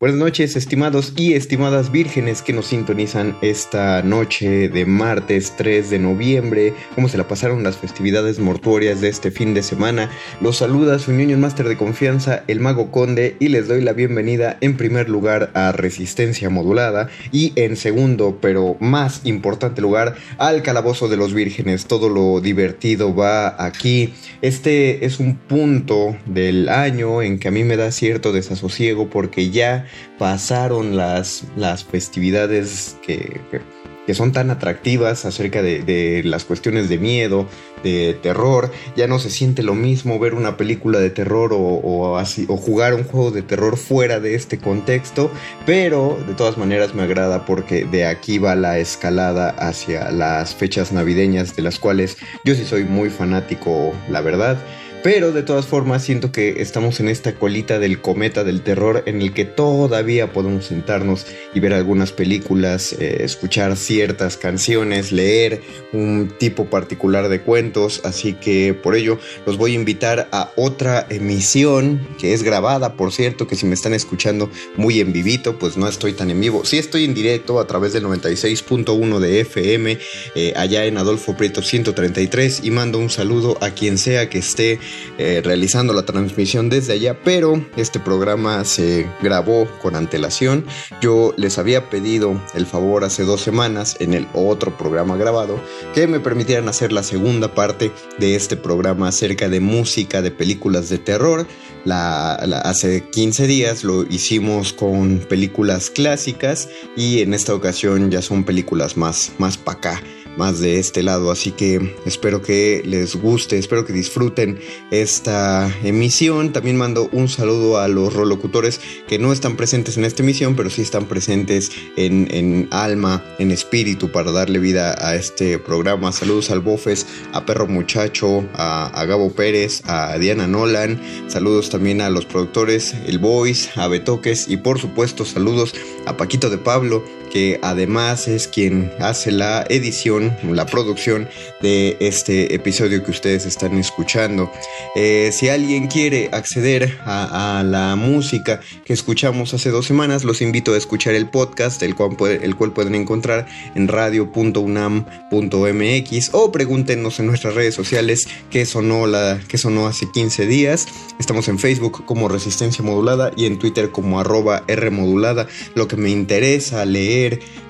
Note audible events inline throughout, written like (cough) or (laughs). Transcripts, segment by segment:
Buenas noches, estimados y estimadas vírgenes que nos sintonizan esta noche de martes 3 de noviembre. ¿Cómo se la pasaron las festividades mortuorias de este fin de semana? Los saluda su niño máster de confianza, el Mago Conde, y les doy la bienvenida en primer lugar a Resistencia Modulada y en segundo, pero más importante lugar, al Calabozo de los Vírgenes. Todo lo divertido va aquí. Este es un punto del año en que a mí me da cierto desasosiego porque ya pasaron las, las festividades que, que, son tan atractivas acerca de, las cuestiones de miedo, de terror. Ya no se siente lo mismo ver una película de terror o, o jugar un juego de terror fuera de este contexto, pero de todas maneras me agrada porque de aquí va la escalada hacia las fechas navideñas de las cuales yo sí soy muy fanático, la verdad. Pero de todas formas siento que estamos en esta colita del cometa del terror en el que todavía podemos sentarnos y ver algunas películas, eh, escuchar ciertas canciones, leer un tipo particular de cuentos. Así que por ello los voy a invitar a otra emisión que es grabada, por cierto, que si me están escuchando muy en vivito, pues no estoy tan en vivo. Sí estoy en directo a través del 96.1 de FM eh, allá en Adolfo Prieto 133 y mando un saludo a quien sea que esté eh, realizando la transmisión desde allá, pero este programa se grabó con antelación. Yo les había pedido el favor hace dos semanas en el otro programa grabado que me permitieran hacer la segunda parte de este programa acerca de música de películas de terror. Hace 15 días lo hicimos con películas clásicas y en esta ocasión ya son películas más, más para acá más de este lado. Así que espero que les guste, espero que disfruten esta emisión. También mando un saludo a los rolocutores que no están presentes en esta emisión, pero sí están presentes en, alma, en espíritu para darle vida a este programa. Saludos al Bofes, a Perro Muchacho, a, a Gabo Pérez, a Diana Nolan. Saludos también a los productores, el Voice, a Betoques y por supuesto saludos a Paquito de Pablo que además es quien hace la edición, la producción de este episodio que ustedes están escuchando. Eh, si alguien quiere acceder a, la música que escuchamos hace dos semanas, los invito a escuchar el podcast, el cual, el cual pueden encontrar en radio.unam.mx o pregúntenos en nuestras redes sociales qué sonó, la, sonó hace 15 días. Estamos en Facebook como Resistencia Modulada y en Twitter como arroba Rmodulada. Lo que me interesa leer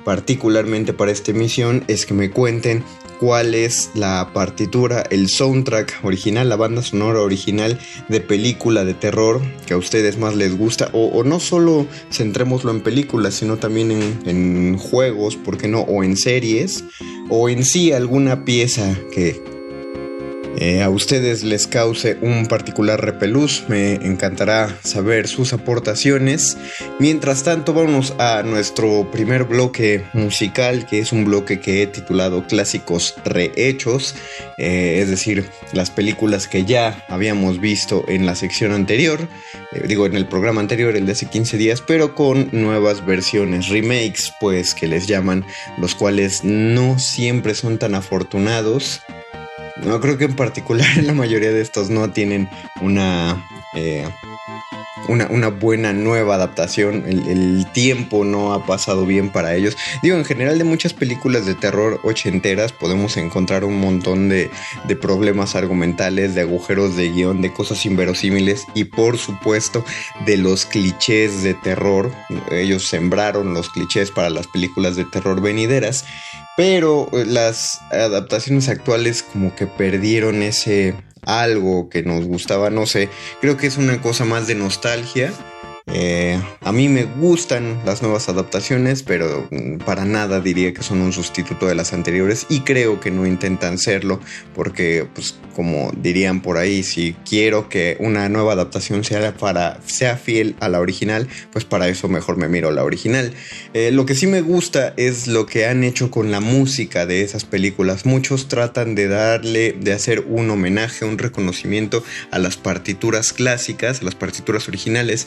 particularmente para esta emisión es que me cuenten cuál es la partitura, el soundtrack original, la banda sonora original de película de terror que a ustedes más les gusta. O, no solo centrémoslo en películas, sino también en, en juegos, ¿por qué no? O en series, o en sí alguna pieza que eh, a ustedes les cause un particular repelús. Me encantará saber sus aportaciones. Mientras tanto, vamos a nuestro primer bloque musical, que es un bloque que he titulado Clásicos Rehechos, eh, es decir, las películas que ya habíamos visto en la sección anterior, eh, digo en el programa anterior, el de hace 15 días, pero con nuevas versiones, remakes, pues que les llaman, los cuales no siempre son tan afortunados no creo que en particular (laughs) la mayoría de estos no tienen una, eh, una, una, buena nueva adaptación. El, tiempo no ha pasado bien para ellos. Digo, en general de muchas películas de terror ochenteras podemos encontrar un montón de, de problemas argumentales, de agujeros de guion, de cosas inverosímiles y por supuesto de los clichés de terror. Ellos sembraron los clichés para las películas de terror venideras pero eh, las adaptaciones actuales como que perdieron ese algo que nos gustaba, no sé, creo que es una cosa más de nostalgia eh, a mí me gustan las nuevas adaptaciones, pero mm, para nada diría que son un sustituto de las anteriores y creo que no intentan serlo porque, pues, como dirían por ahí, si quiero que una nueva adaptación sea, para, sea fiel a la original, pues para eso mejor me miro la original. Eh, lo que sí me gusta es lo que han hecho con la música de esas películas. Muchos tratan de darle, de hacer un homenaje, un reconocimiento a las partituras clásicas, a las partituras originales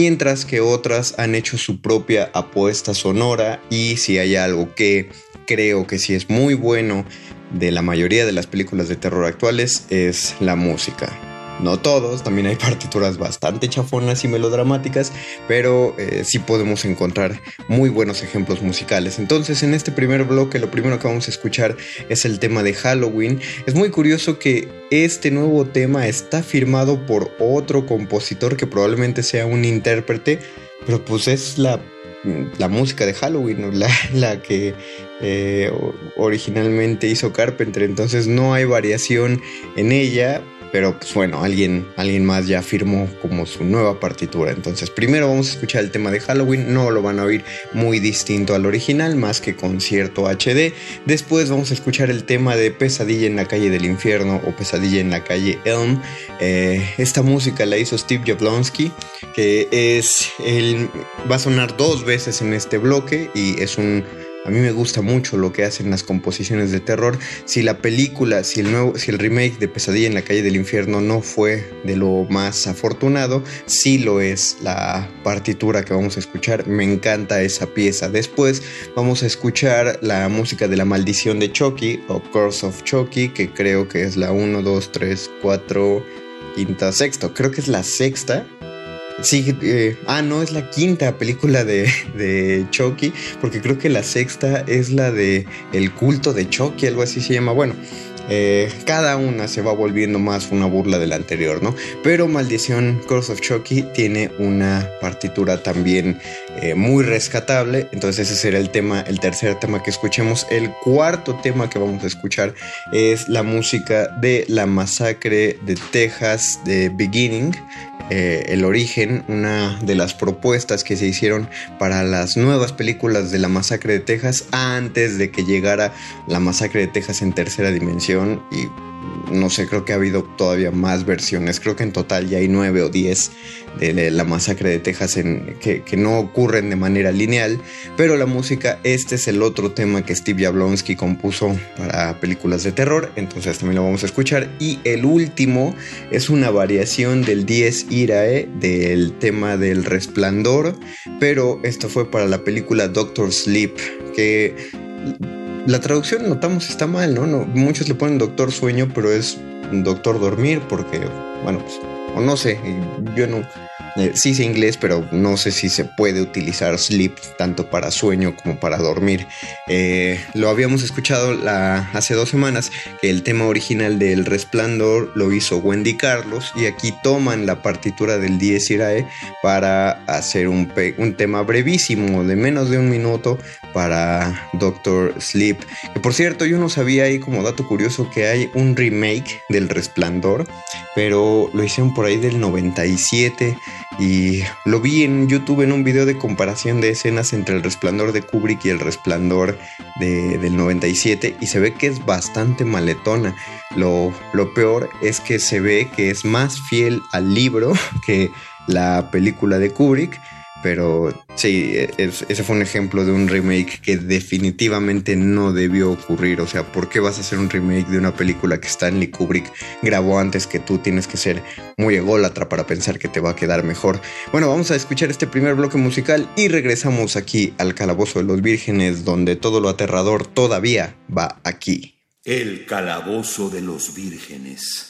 mientras que otras han hecho su propia apuesta sonora y si hay algo que creo que sí es muy bueno de la mayoría de las películas de terror actuales es la música. No todos, también hay partituras bastante chafonas y melodramáticas, pero eh, sí podemos encontrar muy buenos ejemplos musicales. Entonces, en este primer bloque, lo primero que vamos a escuchar es el tema de Halloween. Es muy curioso que este nuevo tema está firmado por otro compositor que probablemente sea un intérprete, pero pues es la la música de Halloween, la, la que eh, originalmente hizo Carpenter, entonces no hay variación en ella, pero pues bueno, alguien, alguien más ya firmó como su nueva partitura. Entonces primero vamos a escuchar el tema de Halloween, no lo van a oír muy distinto al original, más que con cierto HD. Después vamos a escuchar el tema de Pesadilla en la calle del infierno o Pesadilla en la calle Elm. Eh, esta música la hizo Steve Jablonsky, que es va a sonar dos veces en este bloque y es un a mí me gusta mucho lo que hacen las composiciones de terror. Si la película, si el nuevo, si el remake de Pesadilla en la calle del infierno no fue de lo más afortunado, sí lo es la partitura que vamos a escuchar. Me encanta esa pieza. Después vamos a escuchar la música de la maldición de Chucky o Curse of Chucky, que creo que es la 1, 2, 3, 4, quinta, sexta. Creo que es la sexta Sí, eh, ah, no, es la quinta película de, Chucky, porque creo que la sexta es la de El culto de Chucky, algo así se llama. Bueno, eh, cada una se va volviendo más una burla de la anterior, ¿no? Pero Maldición Curse of Chucky tiene una partitura también eh, muy rescatable, entonces ese será el tema, el tercer tema que escuchemos. El cuarto tema que vamos a escuchar es la música de la masacre de Texas de Beginning. Eh, el origen, una de las propuestas que se hicieron para las nuevas películas de la masacre de Texas antes de que llegara la masacre de Texas en tercera dimensión y no sé, creo que ha habido todavía más versiones. Creo que en total ya hay nueve o diez de la masacre de Texas en, que, no ocurren de manera lineal. Pero la música, este es el otro tema que Steve Jablonsky compuso para películas de terror. Entonces también lo vamos a escuchar. Y el último es una variación del 10 Irae del tema del resplandor. Pero esto fue para la película Doctor Sleep. Que la traducción notamos está mal, ¿no? Muchos le ponen doctor sueño, pero es doctor dormir porque, bueno, pues, o no sé, yo no, eh, sí sé inglés, pero no sé si se puede utilizar sleep tanto para sueño como para dormir. Eh, lo habíamos escuchado hace dos semanas, que el tema original del Resplandor lo hizo Wendy Carlos y aquí toman la partitura del Dies Irae para hacer un, tema brevísimo de menos de un minuto para Doctor Sleep. Que por cierto, yo no sabía ahí como dato curioso que hay un remake del Resplandor, pero lo hicieron por ahí del 97 y lo vi en YouTube en un video de comparación de escenas entre el resplandor de Kubrick y el resplandor de, del 97 y se ve que es bastante maletona. Lo, lo peor es que se ve que es más fiel al libro (laughs) que la película de Kubrick pero sí, ese fue un ejemplo de un remake que definitivamente no debió ocurrir. O sea, ¿por qué vas a hacer un remake de una película que Stanley Kubrick grabó antes que tú? Tienes que ser muy ególatra para pensar que te va a quedar mejor. Bueno, vamos a escuchar este primer bloque musical y regresamos aquí al Calabozo de los Vírgenes, donde todo lo aterrador todavía va aquí. El Calabozo de los Vírgenes.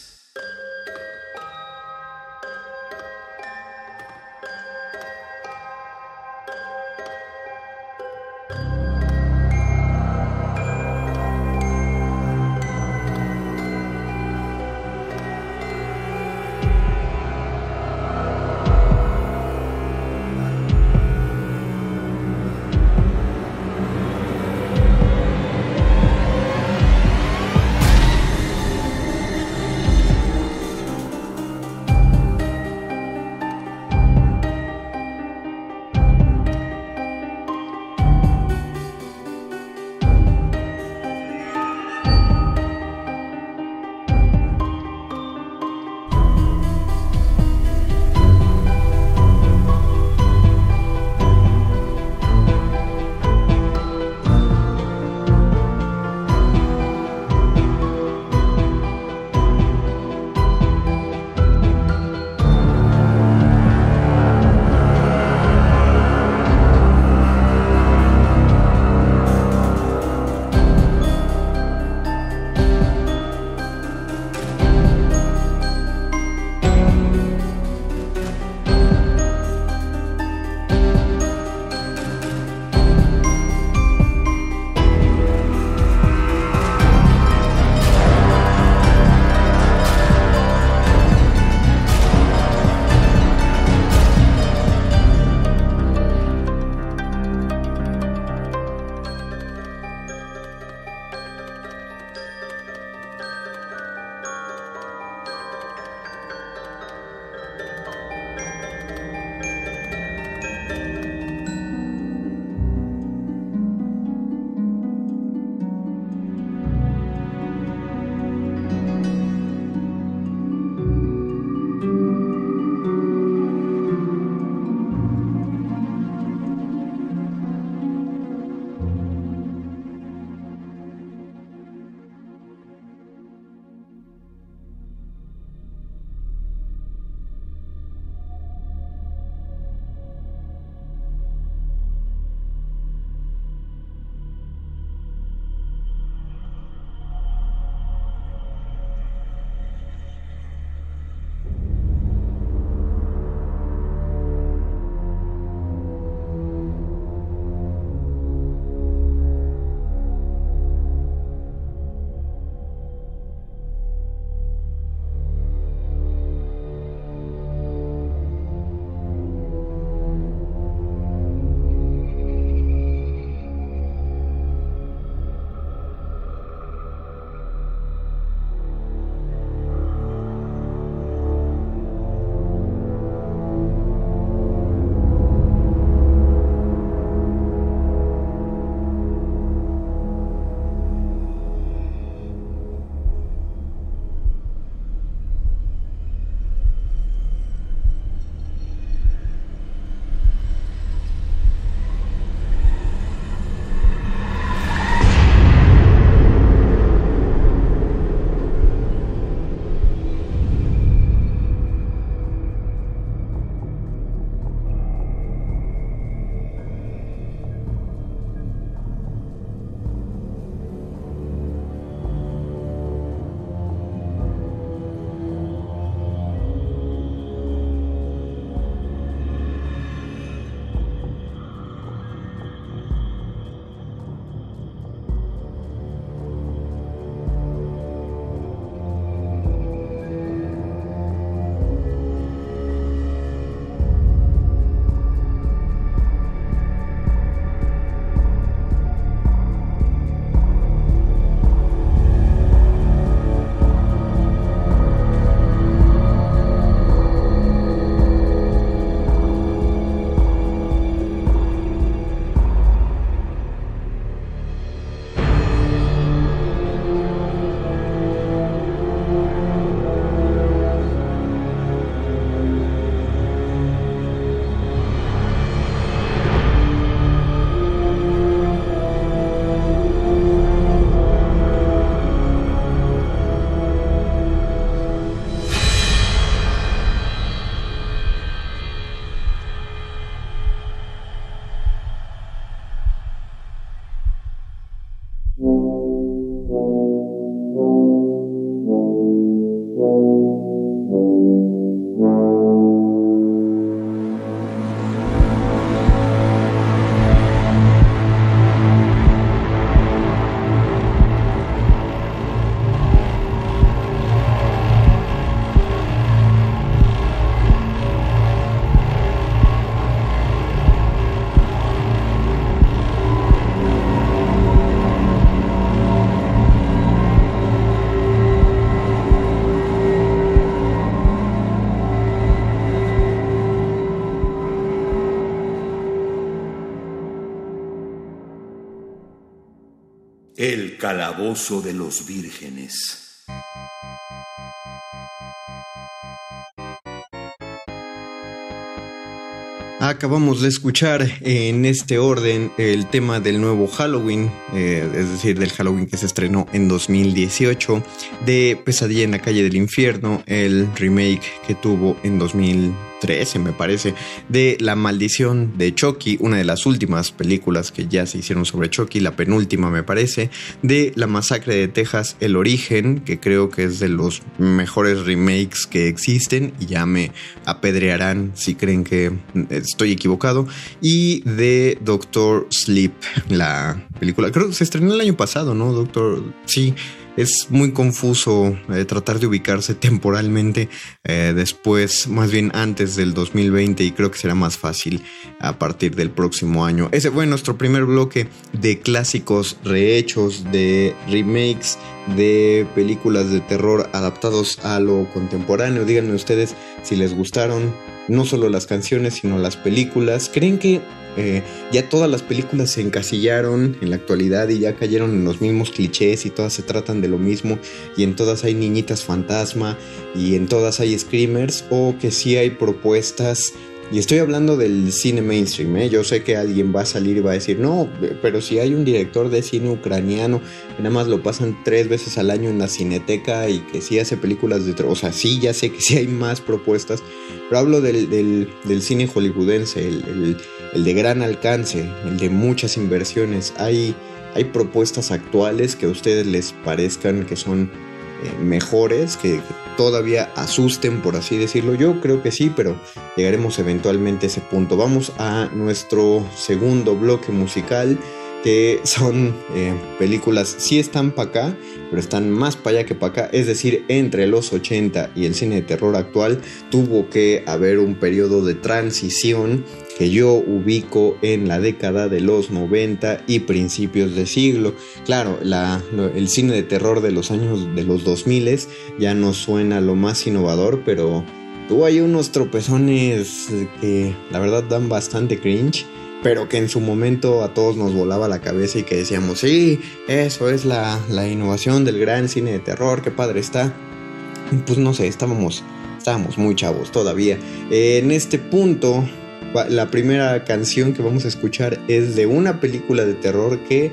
Calabozo de los vírgenes. Acabamos de escuchar en este orden el tema del nuevo Halloween, eh, es decir, del Halloween que se estrenó en 2018, de Pesadilla en la calle del infierno, el remake que tuvo en 2000 13, me parece, de La maldición de Chucky, una de las últimas películas que ya se hicieron sobre Chucky, la penúltima me parece, de La masacre de Texas, El origen, que creo que es de los mejores remakes que existen y ya me apedrearán si creen que estoy equivocado, y de Doctor Sleep, la película, creo que se estrenó el año pasado, ¿no? Doctor, sí es muy confuso eh, tratar de ubicarse temporalmente eh, después, más bien antes del 2020 y creo que será más fácil a partir del próximo año. Ese fue nuestro primer bloque de clásicos rehechos, de remakes, de películas de terror adaptados a lo contemporáneo. Díganme ustedes si les gustaron no solo las canciones, sino las películas. ¿Creen que eh, ya todas las películas se encasillaron en la actualidad y ya cayeron en los mismos clichés y todas se tratan de lo mismo. Y en todas hay niñitas fantasma y en todas hay screamers o que sí hay propuestas. Y estoy hablando del cine mainstream, ¿eh? yo sé que alguien va a salir y va a decir, no, pero si hay un director de cine ucraniano que nada más lo pasan tres veces al año en la cineteca y que sí hace películas de... O sea, sí, ya sé que sí hay más propuestas, pero hablo del, cine hollywoodense, el, de gran alcance, el de muchas inversiones. Hay, hay propuestas actuales que a ustedes les parezcan que son eh, mejores, que, todavía asusten, por así decirlo. Yo creo que sí, pero llegaremos eventualmente a ese punto. Vamos a nuestro segundo bloque musical, que son eh, películas, sí están para acá, pero están más para allá que para acá. Es decir, entre los 80 y el cine de terror actual tuvo que haber un periodo de transición que yo ubico en la década de los 90 y principios de siglo. Claro, el cine de terror de los años de los 2000 ya no suena lo más innovador, pero tuvo ahí unos tropezones que la verdad dan bastante cringe pero que en su momento a todos nos volaba la cabeza y que decíamos, sí, eso es la, innovación del gran cine de terror, qué padre está. Pues no sé, estábamos, estábamos muy chavos todavía. en este punto, la primera canción que vamos a escuchar es de una película de terror que,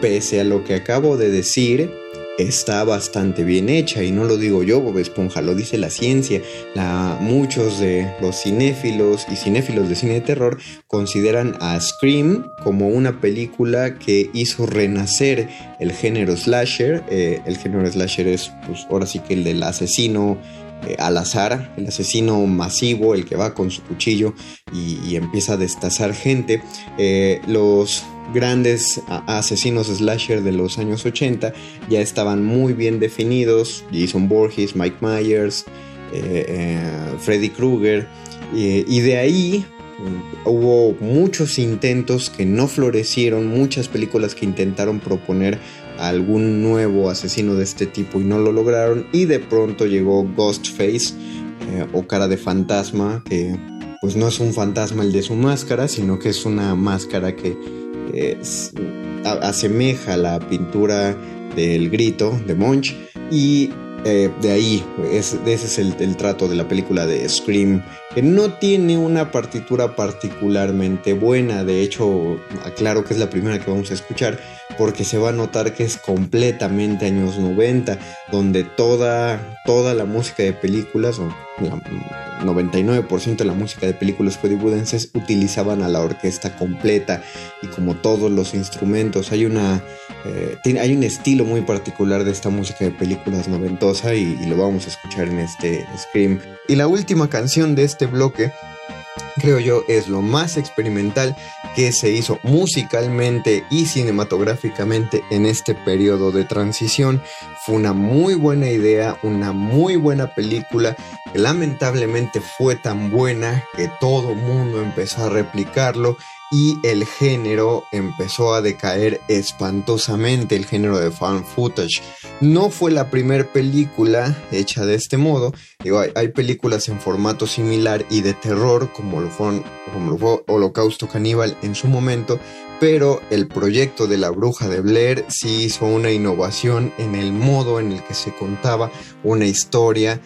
pese a lo que acabo de decir, está bastante bien hecha y no lo digo yo, Bob Esponja, lo dice la ciencia. La, muchos de los cinéfilos y cinéfilos de cine de terror consideran a Scream como una película que hizo renacer el género slasher. Eh, el género slasher es, pues, ahora sí que el del asesino eh, al azar, el asesino masivo, el que va con su cuchillo y, empieza a destazar gente. Eh, los grandes asesinos slasher de los años 80 ya estaban muy bien definidos, Jason Borges, Mike Myers, eh, eh, Freddy Krueger, y de ahí mm, hubo muchos intentos que no florecieron, muchas películas que intentaron proponer algún nuevo asesino de este tipo y no lo lograron, y de pronto llegó Ghostface eh, o cara de fantasma, que pues no es un fantasma el de su máscara, sino que es una máscara que asemeja la pintura del grito de Munch y eh, de ahí, ese es el, trato de la película de Scream, que no tiene una partitura particularmente buena, de hecho, aclaro que es la primera que vamos a escuchar, porque se va a notar que es completamente años 90, donde toda, toda la música de películas, o 99% de la música de películas hollywoodenses utilizaban a la orquesta completa y como todos los instrumentos. Hay una eh, hay un estilo muy particular de esta música de películas noventosa y, y lo vamos a escuchar en este Scream y la última canción de este bloque creo yo es lo más experimental que se hizo musicalmente y cinematográficamente en este periodo de transición. Fue una muy buena idea, una muy buena película, que lamentablemente fue tan buena que todo mundo empezó a replicarlo y el género empezó a decaer espantosamente, el género de fan footage. No fue la primera película hecha de este modo, Digo, hay, películas en formato similar y de terror, como lo, como lo fue Holocausto Caníbal en su momento, pero el proyecto de la bruja de Blair sí hizo una innovación en el modo en el que se contaba una historia,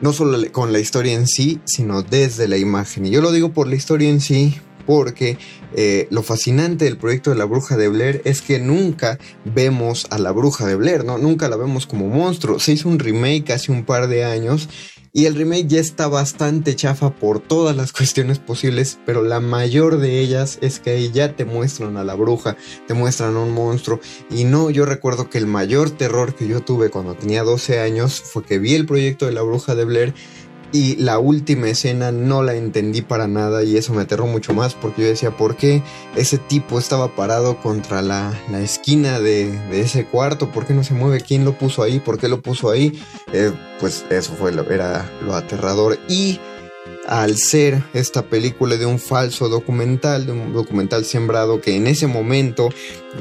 no solo con la historia en sí, sino desde la imagen. Y yo lo digo por la historia en sí, porque eh, lo fascinante del proyecto de la bruja de Blair es que nunca vemos a la bruja de Blair, ¿no? Nunca la vemos como monstruo. Se hizo un remake hace un par de años y el remake ya está bastante chafa por todas las (laughs) cuestiones posibles, pero la mayor de ellas es que ahí ya te muestran a la bruja, te muestran a un monstruo. Y no, yo recuerdo que el mayor terror que yo tuve cuando tenía 12 años fue que vi el proyecto de la bruja de Blair y la última escena no la entendí para nada y eso me aterró mucho más porque yo decía, ¿por qué ese tipo estaba parado contra la, esquina de, ese cuarto? ¿Por qué no se mueve? ¿Quién lo puso ahí? ¿Por qué lo puso ahí? Eh, pues eso fue lo, era lo aterrador y al ser esta película de un falso documental, de un documental sembrado que en ese momento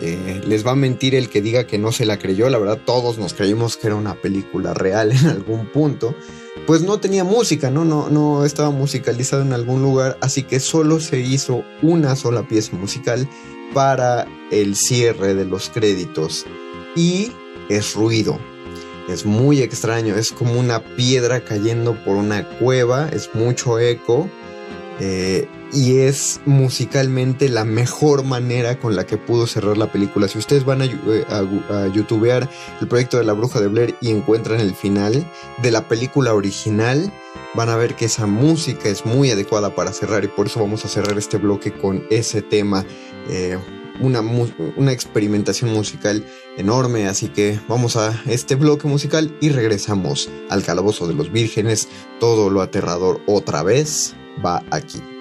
eh, les va a mentir el que diga que no se la creyó, la verdad todos nos creímos que era una película real en algún punto pues no tenía música, ¿no? No, no estaba musicalizado en algún lugar, así que solo se hizo una sola pieza musical para el cierre de los créditos. Y es ruido. Es muy extraño, es como una piedra cayendo por una cueva, es mucho eco. Eh, y es musicalmente la mejor manera con la que pudo cerrar la película. Si ustedes van a, eh, a, youtubear el proyecto de la bruja de Blair y encuentran el final de la película original, van a ver que esa música es muy adecuada para cerrar y por eso vamos a cerrar este bloque con ese tema. Eh, una, una experimentación musical enorme, así que vamos a este bloque musical y regresamos al calabozo de los vírgenes. Todo lo aterrador otra vez va aquí.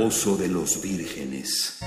De los vírgenes.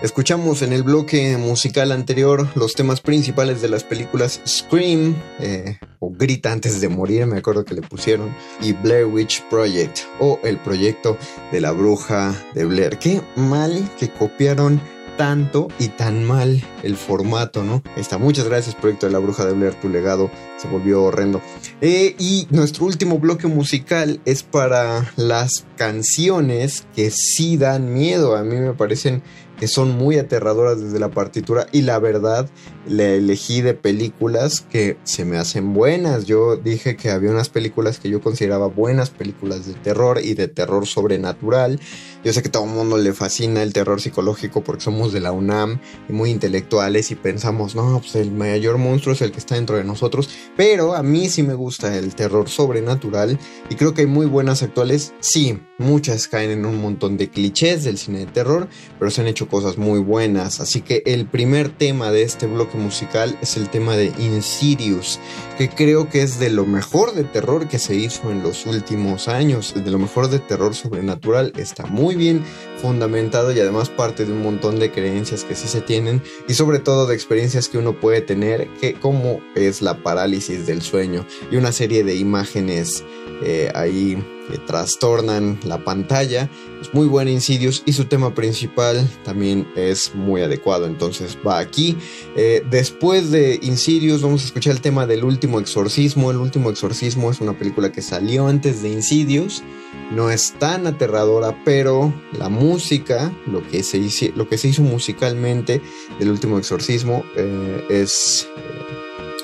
Escuchamos en el bloque musical anterior los temas principales de las películas Scream, eh, o Grita antes de morir, me acuerdo que le pusieron, y Blair Witch Project, o el proyecto de la bruja de Blair. Qué mal que copiaron tanto y tan mal el formato, ¿no? Está, muchas gracias, proyecto de la bruja de Blair, tu legado se volvió horrendo. Eh, y nuestro último bloque musical es para las canciones que sí dan miedo, a mí me parecen que son muy aterradoras desde la partitura y la verdad le elegí de películas que se me hacen buenas. Yo dije que había unas películas que yo consideraba buenas películas de terror y de terror sobrenatural. Yo sé que todo el mundo le fascina el terror psicológico porque somos de la UNAM y muy intelectuales y pensamos, no, pues el mayor monstruo es el que está dentro de nosotros. Pero a mí sí me gusta el terror sobrenatural y creo que hay muy buenas actuales. Sí, muchas caen en un montón de clichés del cine de terror, pero se han hecho cosas muy buenas. Así que el primer tema de este bloque musical es el tema de Insidious, que creo que es de lo mejor de terror que se hizo en los últimos años, de lo mejor de terror sobrenatural. Está muy bien fundamentado y además parte de un montón de creencias que sí se tienen y sobre todo de experiencias que uno puede tener, que como es la parálisis del sueño y una serie de imágenes eh, ahí que trastornan la pantalla. Es muy buen Insidious y su tema principal también es muy adecuado, entonces va aquí. Eh, después de Insidious vamos a escuchar el tema del último exorcismo. El último exorcismo es una película que salió antes de Insidious. No es tan aterradora, pero la música, lo que se hizo, lo que se hizo musicalmente del último exorcismo eh, es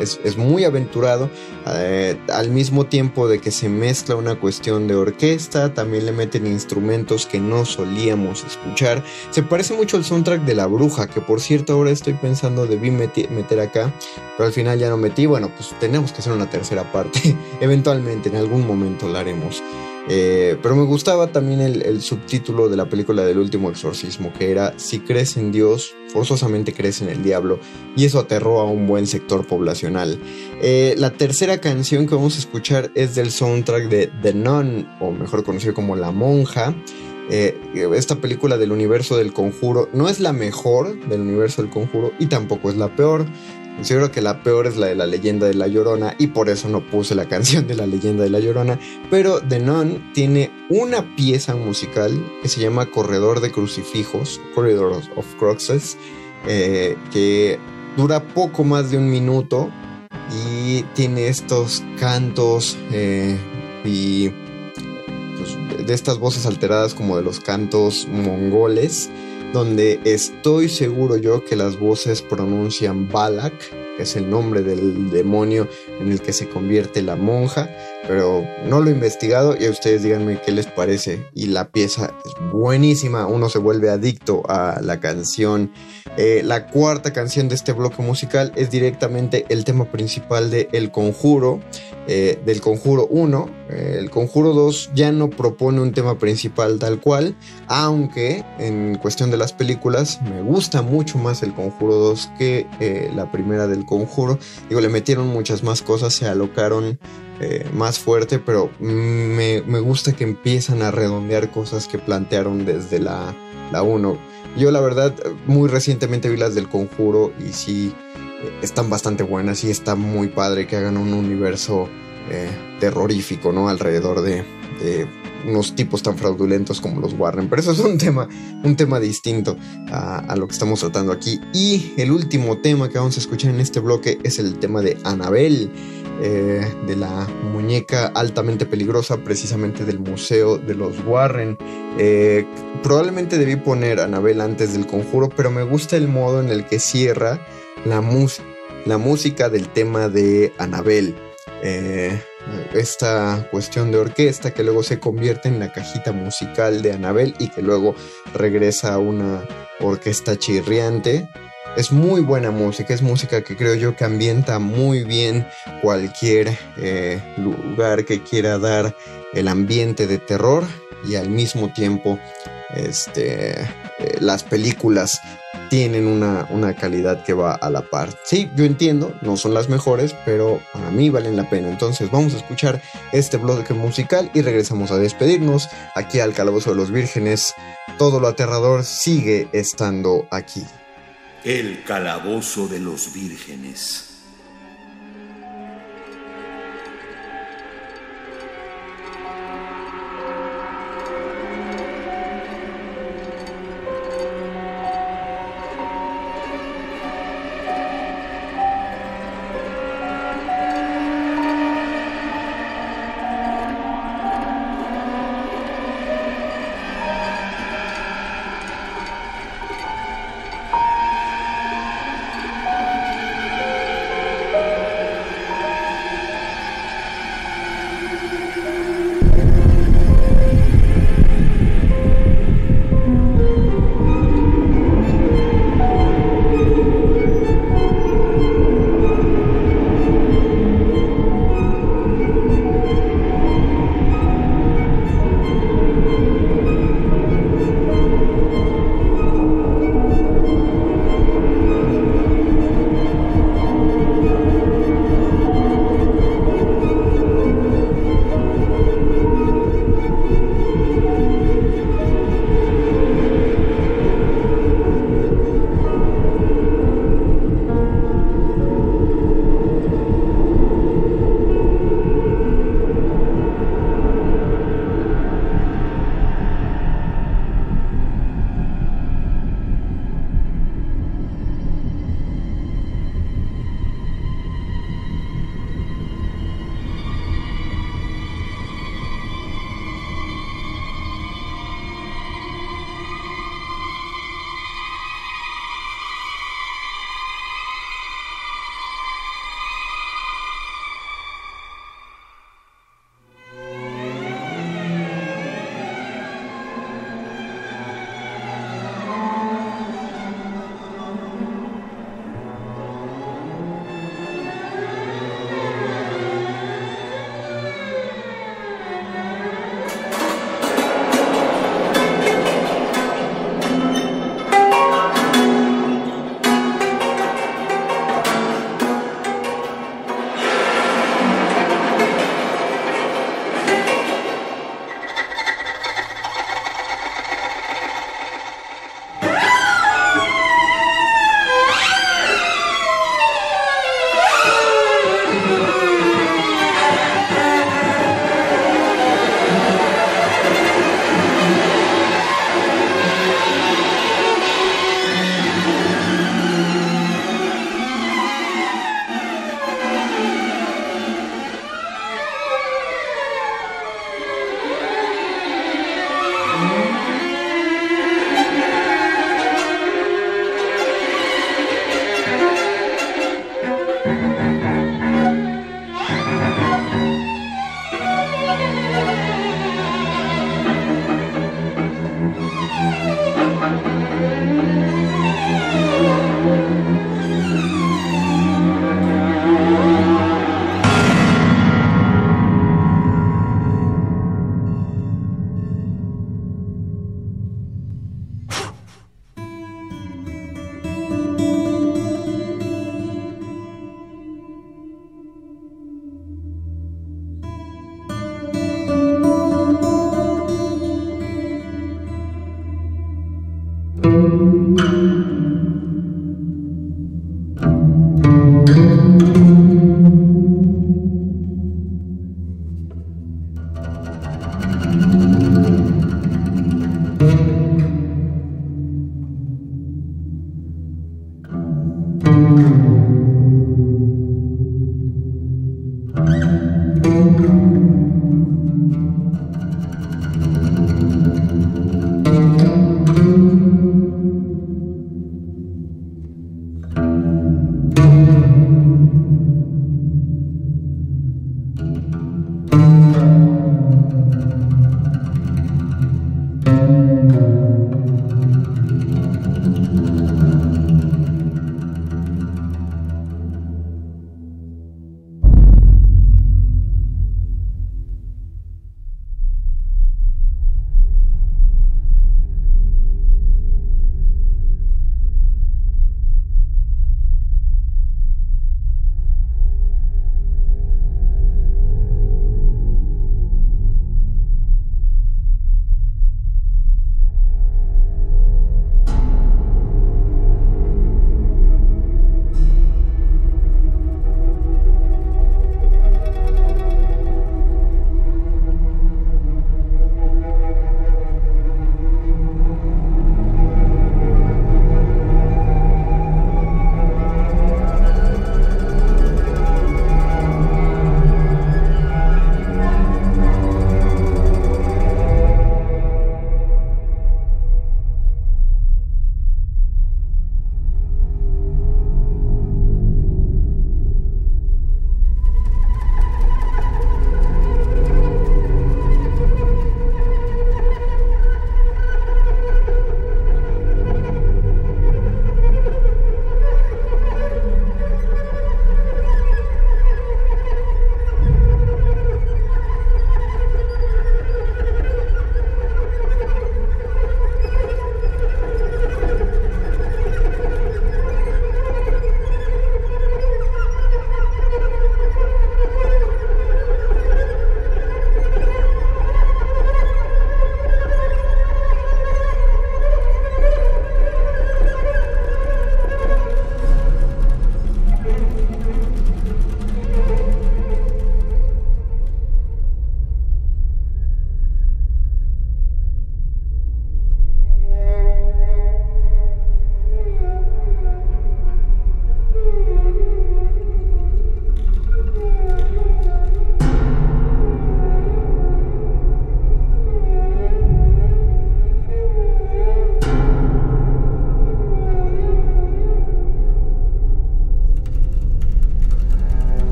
es, muy aventurado, eh, al mismo tiempo de que se mezcla una cuestión de orquesta, también le meten instrumentos que no solíamos escuchar. Se parece mucho al soundtrack de La Bruja, que por cierto ahora estoy pensando debí meter acá, pero al final ya no metí. Bueno, pues tenemos que hacer una tercera parte, (laughs) eventualmente, en algún momento la haremos. Eh, pero me gustaba también el, subtítulo de la película del último exorcismo, que era Si crees en Dios, forzosamente crees en el diablo, y eso aterró a un buen sector poblacional. Eh, la tercera canción que vamos a escuchar es del soundtrack de The Nun, o mejor conocido como La Monja. Eh, esta película del universo del conjuro no es la mejor del universo del conjuro y tampoco es la peor. Considero que la peor es la de la leyenda de la Llorona y por eso no puse la (laughs) canción de la leyenda de la Llorona. Pero The Nun tiene una pieza musical que se llama Corredor de Crucifijos, Corridor of Cruxes, eh, que dura poco más de un minuto y tiene estos cantos eh, y pues, de estas voces alteradas como de los cantos mongoles donde estoy seguro yo que las voces pronuncian Balak, que es el nombre del demonio en el que se convierte la monja, pero no lo he investigado y a ustedes díganme qué les parece. Y la pieza es buenísima, uno se vuelve adicto a la canción. Eh, la cuarta canción de este bloque musical es directamente el tema principal de El Conjuro, eh, del Conjuro 1. Eh, el Conjuro 2 ya no propone un tema principal tal cual, aunque en cuestión de las películas me gusta mucho más el Conjuro 2 que la primera del Conjuro. Digo, le metieron muchas más cosas, se alocaron más fuerte, pero me, gusta que empiezan a redondear cosas que plantearon desde la, la 1. Yo la verdad muy recientemente vi las del conjuro y sí están bastante buenas y está muy padre que hagan un universo eh, terrorífico, ¿no? Alrededor de, unos tipos tan fraudulentos como los Warren. Pero eso es un tema, un tema distinto a, lo que estamos tratando aquí. Y el último tema que vamos a escuchar en este bloque es el tema de Annabelle. Eh, de la muñeca altamente peligrosa, precisamente del Museo de los Warren. Eh, probablemente debí poner Annabelle antes del conjuro, pero me gusta el modo en el que cierra la, la música del tema de Annabelle. Eh, esta cuestión de orquesta que luego se convierte en la cajita musical de Annabelle y que luego regresa a una orquesta chirriante es muy buena música, es música que creo yo que ambienta muy bien cualquier eh, lugar que quiera dar el ambiente de terror y al mismo tiempo este eh, las películas tienen una, una, calidad que va a la par. Sí, yo entiendo, no son las mejores, pero a mí valen la pena. Entonces vamos a escuchar este bloque musical y regresamos a despedirnos aquí al Calabozo de los Vírgenes. Todo lo aterrador sigue estando aquí. El Calabozo de los Vírgenes.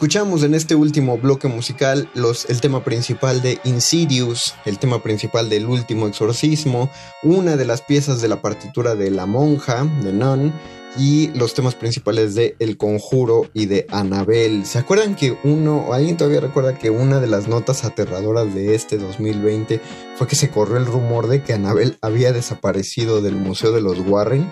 Escuchamos en este último bloque musical el tema principal de Insidious, el tema principal del último exorcismo, una de las piezas de la partitura de La Monja, de Nun, y los temas principales de El Conjuro y de Anabel. ¿Se acuerdan que uno, alguien todavía recuerda que una de las notas aterradoras de este 2020 fue que se corrió el rumor de que Anabel había desaparecido del Museo de los Warren?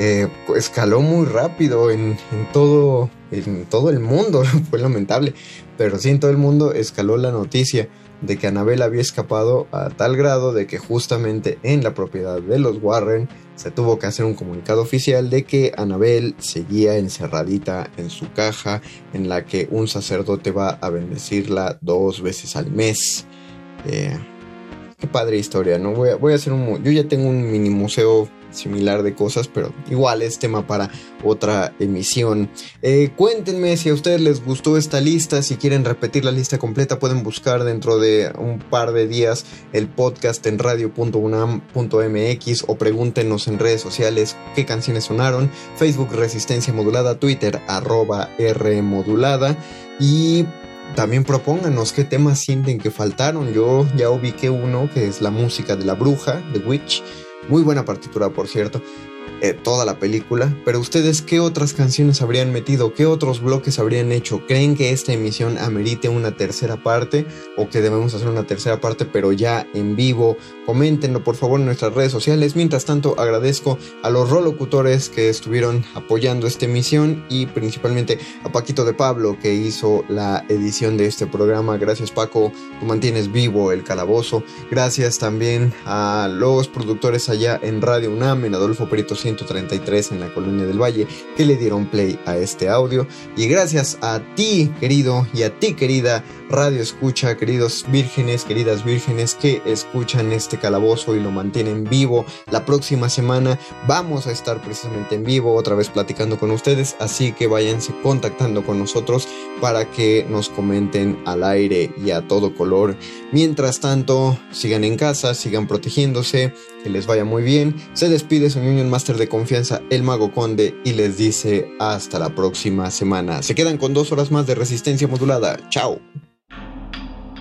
Eh, escaló muy rápido en, todo, en todo el mundo, (laughs) fue lamentable, pero sí en todo el mundo escaló la noticia de que Anabel había escapado a tal grado de que justamente en la propiedad de los Warren se tuvo que hacer un comunicado oficial de que Anabel seguía encerradita en su caja en la que un sacerdote va a bendecirla dos veces al mes. Eh, qué padre historia, ¿no? Voy a, voy a hacer un... Yo ya tengo un mini museo similar de cosas, pero igual es tema para otra emisión. Eh, cuéntenme si a ustedes les gustó esta lista, si quieren repetir la lista completa, pueden buscar dentro de un par de días el podcast en radio.unam.mx o pregúntenos en redes sociales qué canciones sonaron, Facebook Resistencia Modulada, Twitter arroba R Modulada y también propónganos qué temas sienten que faltaron. Yo ya ubiqué uno que es la música de la bruja, The Witch. Muy buena partitura, por cierto. Eh, toda la película, pero ustedes qué otras canciones habrían metido, qué otros bloques habrían hecho, creen que esta emisión amerite una tercera parte o que debemos hacer una tercera parte pero ya en vivo, coméntenlo por favor en nuestras redes sociales, mientras tanto agradezco a los rolocutores que estuvieron apoyando esta emisión y principalmente a Paquito de Pablo que hizo la edición de este programa, gracias Paco, tú mantienes vivo el calabozo, gracias también a los productores allá en Radio UNAM, en Adolfo Perito 133 en la Colonia del Valle que le dieron play a este audio. Y gracias a ti, querido, y a ti, querida Radio Escucha, queridos vírgenes, queridas vírgenes que escuchan este calabozo y lo mantienen vivo. La próxima semana vamos a estar precisamente en vivo, otra vez platicando con ustedes, así que váyanse contactando con nosotros para que nos comenten al aire y a todo color. Mientras tanto, sigan en casa, sigan protegiéndose, que les vaya muy bien. Se despide su Union Master de confianza, el Mago Conde, y les dice hasta la próxima semana. Se quedan con dos horas más de resistencia modulada. Chao.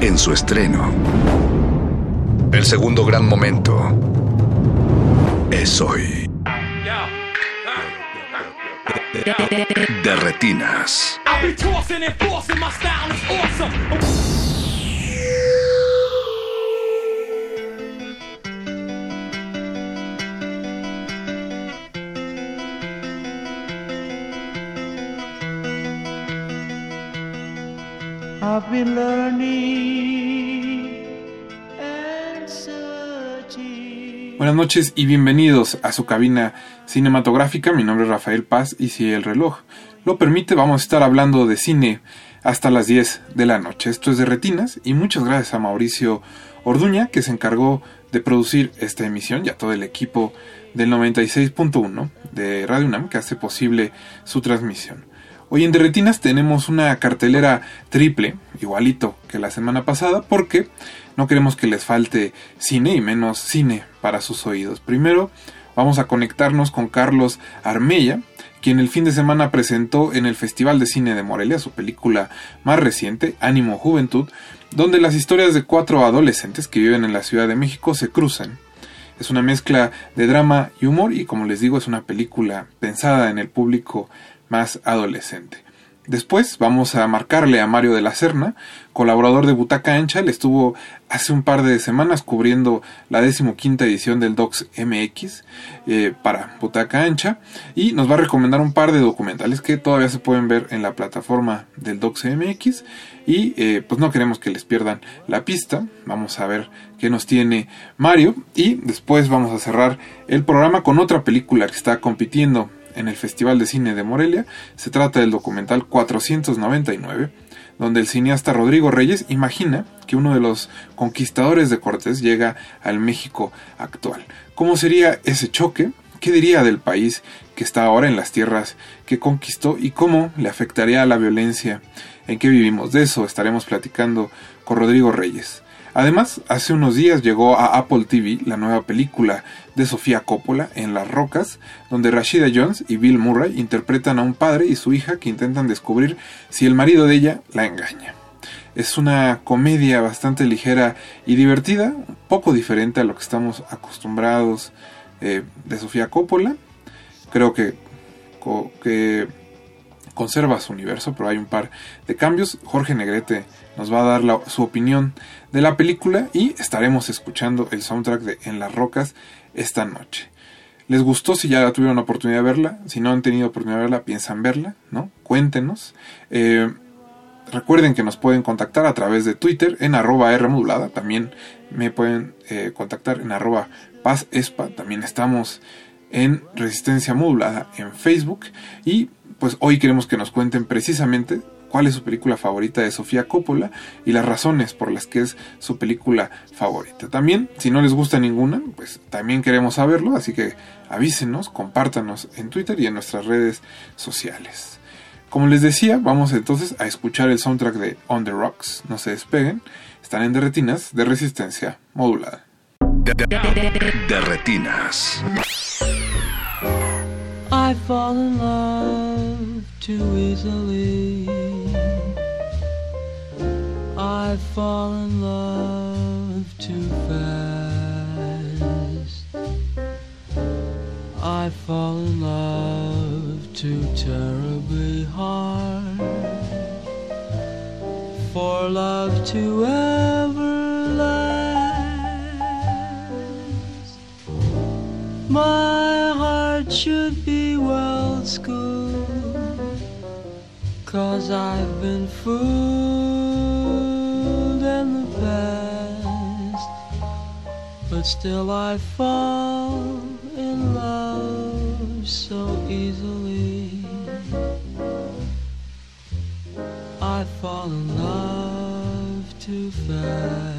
en su estreno. El segundo gran momento es hoy. De retinas. Buenas noches y bienvenidos a su cabina cinematográfica. Mi nombre es Rafael Paz y si el reloj lo permite vamos a estar hablando de cine hasta las 10 de la noche. Esto es de Retinas y muchas gracias a Mauricio Orduña que se encargó de producir esta emisión y a todo el equipo del 96.1 de Radio UNAM que hace posible su transmisión. Hoy en Derretinas tenemos una cartelera triple, igualito que la semana pasada, porque no queremos que les falte cine y menos cine para sus oídos. Primero vamos a conectarnos con Carlos Armella, quien el fin de semana presentó en el Festival de Cine de Morelia su película más reciente, Ánimo Juventud, donde las historias de cuatro adolescentes que viven en la Ciudad de México se cruzan. Es una mezcla de drama y humor y como les digo es una película pensada en el público más adolescente. Después vamos a marcarle a Mario de la Serna, colaborador de Butaca Ancha. Él estuvo hace un par de semanas cubriendo la decimoquinta edición del Docs MX eh, para Butaca Ancha y nos va a recomendar un par de documentales que todavía se pueden ver en la plataforma del Docs MX y eh, pues no queremos que les pierdan la pista. Vamos a ver qué nos tiene Mario y después vamos a cerrar el programa con otra película que está compitiendo en el Festival de Cine de Morelia. Se trata del documental 499 donde el cineasta Rodrigo Reyes imagina que uno de los conquistadores de Cortés llega al México actual. ¿Cómo sería ese choque? ¿Qué diría del país que está ahora en las tierras que conquistó y cómo le afectaría a la violencia en que vivimos? De eso estaremos platicando con Rodrigo Reyes. Además, hace unos días llegó a Apple TV la nueva película de Sofía Coppola, En las Rocas, donde Rashida Jones y Bill Murray interpretan a un padre y su hija que intentan descubrir si el marido de ella la engaña. Es una comedia bastante ligera y divertida, un poco diferente a lo que estamos acostumbrados eh, de Sofía Coppola. Creo que, que conserva su universo, pero hay un par de cambios. Jorge Negrete nos va a dar su opinión de la película y estaremos escuchando el soundtrack de En las Rocas esta noche. ¿Les gustó si ya tuvieron oportunidad de verla? Si no han tenido oportunidad de verla, piensan verla, ¿no? Cuéntenos. Eh, recuerden que nos pueden contactar a través de Twitter en arroba Rmodulada. También me pueden eh, contactar en arroba Paz Espa. También estamos en Resistencia Modulada en Facebook. Y pues hoy queremos que nos cuenten precisamente cuál es su película favorita de Sofía Coppola y las razones por las que es su película favorita. También, si no les gusta ninguna, pues también queremos saberlo, así que avísenos, compártanos en Twitter y en nuestras redes sociales. Como les decía, vamos entonces a escuchar el soundtrack de On the Rocks, no se despeguen, están en Derretinas de resistencia modulada. Derretinas. I fall in love too easily. I fall in love too fast. I fall in love too terribly hard. For love to ever last. My heart should be well schooled. Cause I've been fooled in the past. But still I fall in love so easily. I fall in love too fast.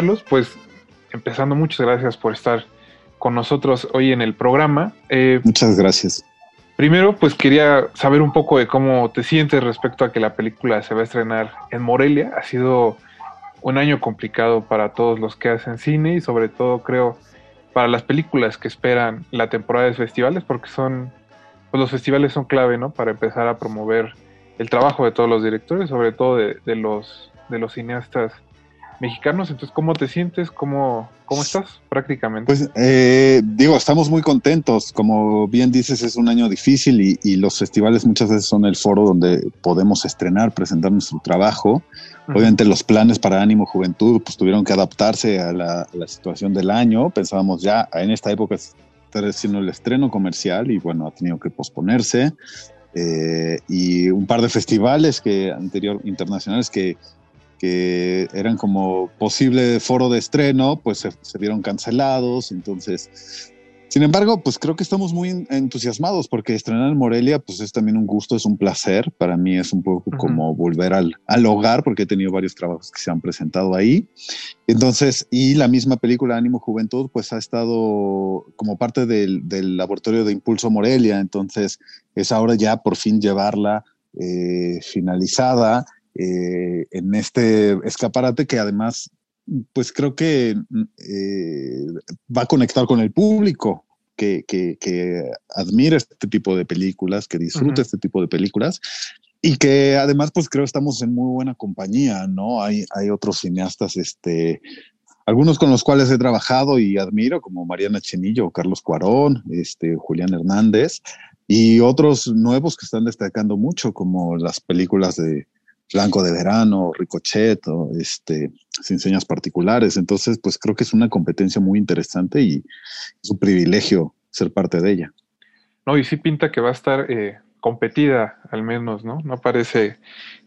Carlos, pues empezando, muchas gracias por estar con nosotros hoy en el programa. Eh, muchas gracias. Primero, pues quería saber un poco de cómo te sientes respecto a que la película se va a estrenar en Morelia. Ha sido un año complicado para todos los que hacen cine y sobre todo creo para las películas que esperan la temporada de festivales porque son, pues los festivales son clave, ¿no? Para empezar a promover el trabajo de todos los directores, sobre todo de, de los, de los cineastas mexicanos. Entonces, ¿cómo te sientes? ¿Cómo, cómo estás prácticamente? Pues eh, digo, estamos muy contentos. Como bien dices, es un año difícil y, los festivales muchas veces son el foro donde podemos estrenar, presentar nuestro trabajo. Obviamente los planes para Ánimo Juventud pues tuvieron que adaptarse a la, situación del año. Pensábamos ya en esta época estar haciendo el estreno comercial y bueno, ha tenido que posponerse. Eh, y un par de festivales que anterior internacionales que que eran como posible foro de estreno, pues se, vieron cancelados, entonces Sin embargo, pues creo que estamos muy entusiasmados porque estrenar en Morelia, pues es también un gusto, es un placer. Para mí es un poco como volver al, al, hogar porque he tenido varios trabajos que se han presentado ahí. Entonces, y la misma película Ánimo Juventud, pues ha estado como parte del, del laboratorio de Impulso Morelia. Entonces, es ahora ya por fin llevarla eh, finalizada eh, en este escaparate que además pues creo que eh, va a conectar con el público que, que, admira este tipo de películas, que disfruta este tipo de películas y que además pues creo estamos en muy buena compañía, ¿no? Hay, hay otros cineastas, este, algunos con los cuales he trabajado y admiro, como Mariana Chenillo, Carlos Cuarón, este, Julián Hernández, y otros nuevos que están destacando mucho, como las películas de Blanco de Verano, Ricochet, este, sin señas particulares. Entonces, pues creo que es una competencia muy interesante y es un privilegio ser parte de ella. No, y sí pinta que va a estar eh, competida, al menos, ¿no? No parece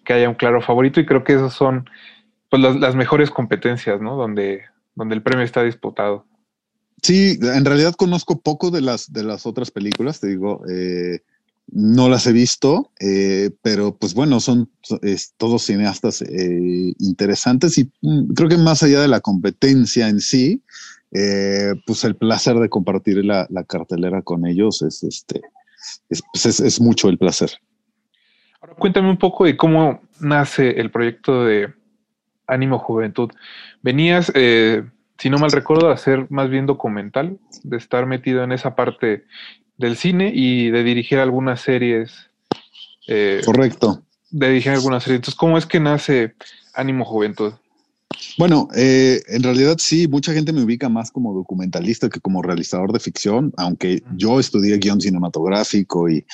que haya un claro favorito y creo que esas son pues, las, las mejores competencias, ¿no? Donde, donde el premio está disputado. Sí, en realidad conozco poco de las, de las otras películas, te digo, eh, no las he visto, eh, pero pues bueno, son todos cineastas eh, interesantes y mm, creo que más allá de la competencia en sí, eh, pues el placer de compartir la, cartelera con ellos es, este, pues, es, mucho el placer. Ahora cuéntame un poco de cómo nace el proyecto de Ánimo Juventud. Venías, si no mal recuerdo, a hacer más bien documental, de estar metido en esa parte del cine y de dirigir algunas series. Eh, Correcto. De dirigir algunas series. Entonces, ¿cómo es que nace Ánimo Juventud? Bueno, eh, en realidad sí, mucha gente me ubica más como documentalista que como realizador de ficción, aunque yo estudié guion cinematográfico y he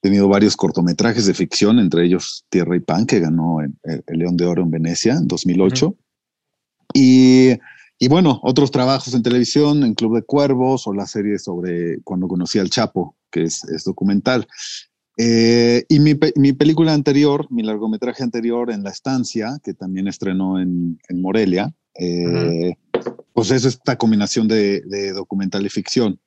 tenido varios cortometrajes de ficción, entre ellos Tierra y Pan, que ganó el, León de Oro en Venecia en 2008. Y y bueno, otros trabajos en televisión, en Club de Cuervos o la serie sobre cuando conocí al Chapo, que es, documental. Eh, y mi, mi, película anterior, mi largometraje anterior en La Estancia, que también estrenó en, en Morelia, eh, pues es esta combinación de, de, documental y ficción.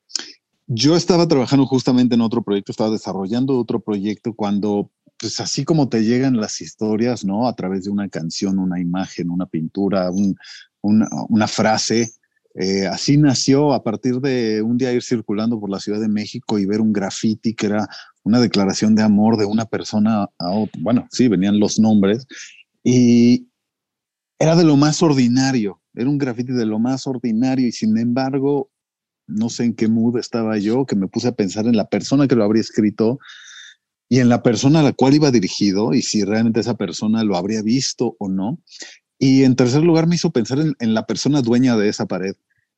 Yo estaba trabajando justamente en otro proyecto, estaba desarrollando otro proyecto cuando, pues así como te llegan las historias, ¿no? A través de una canción, una imagen, una pintura, un, una, frase. Eh, así nació a partir de un día ir circulando por la Ciudad de México y ver un graffiti que era una declaración de amor de una persona a otra. Bueno, sí, venían los nombres. Y era de lo más ordinario, era un graffiti de lo más ordinario y sin embargo, no sé en qué mood estaba yo, que me puse a pensar en la persona que lo habría escrito y en la persona a la cual iba dirigido y si realmente esa persona lo habría visto o no. Y en tercer lugar me hizo pensar en, la persona dueña de esa pared.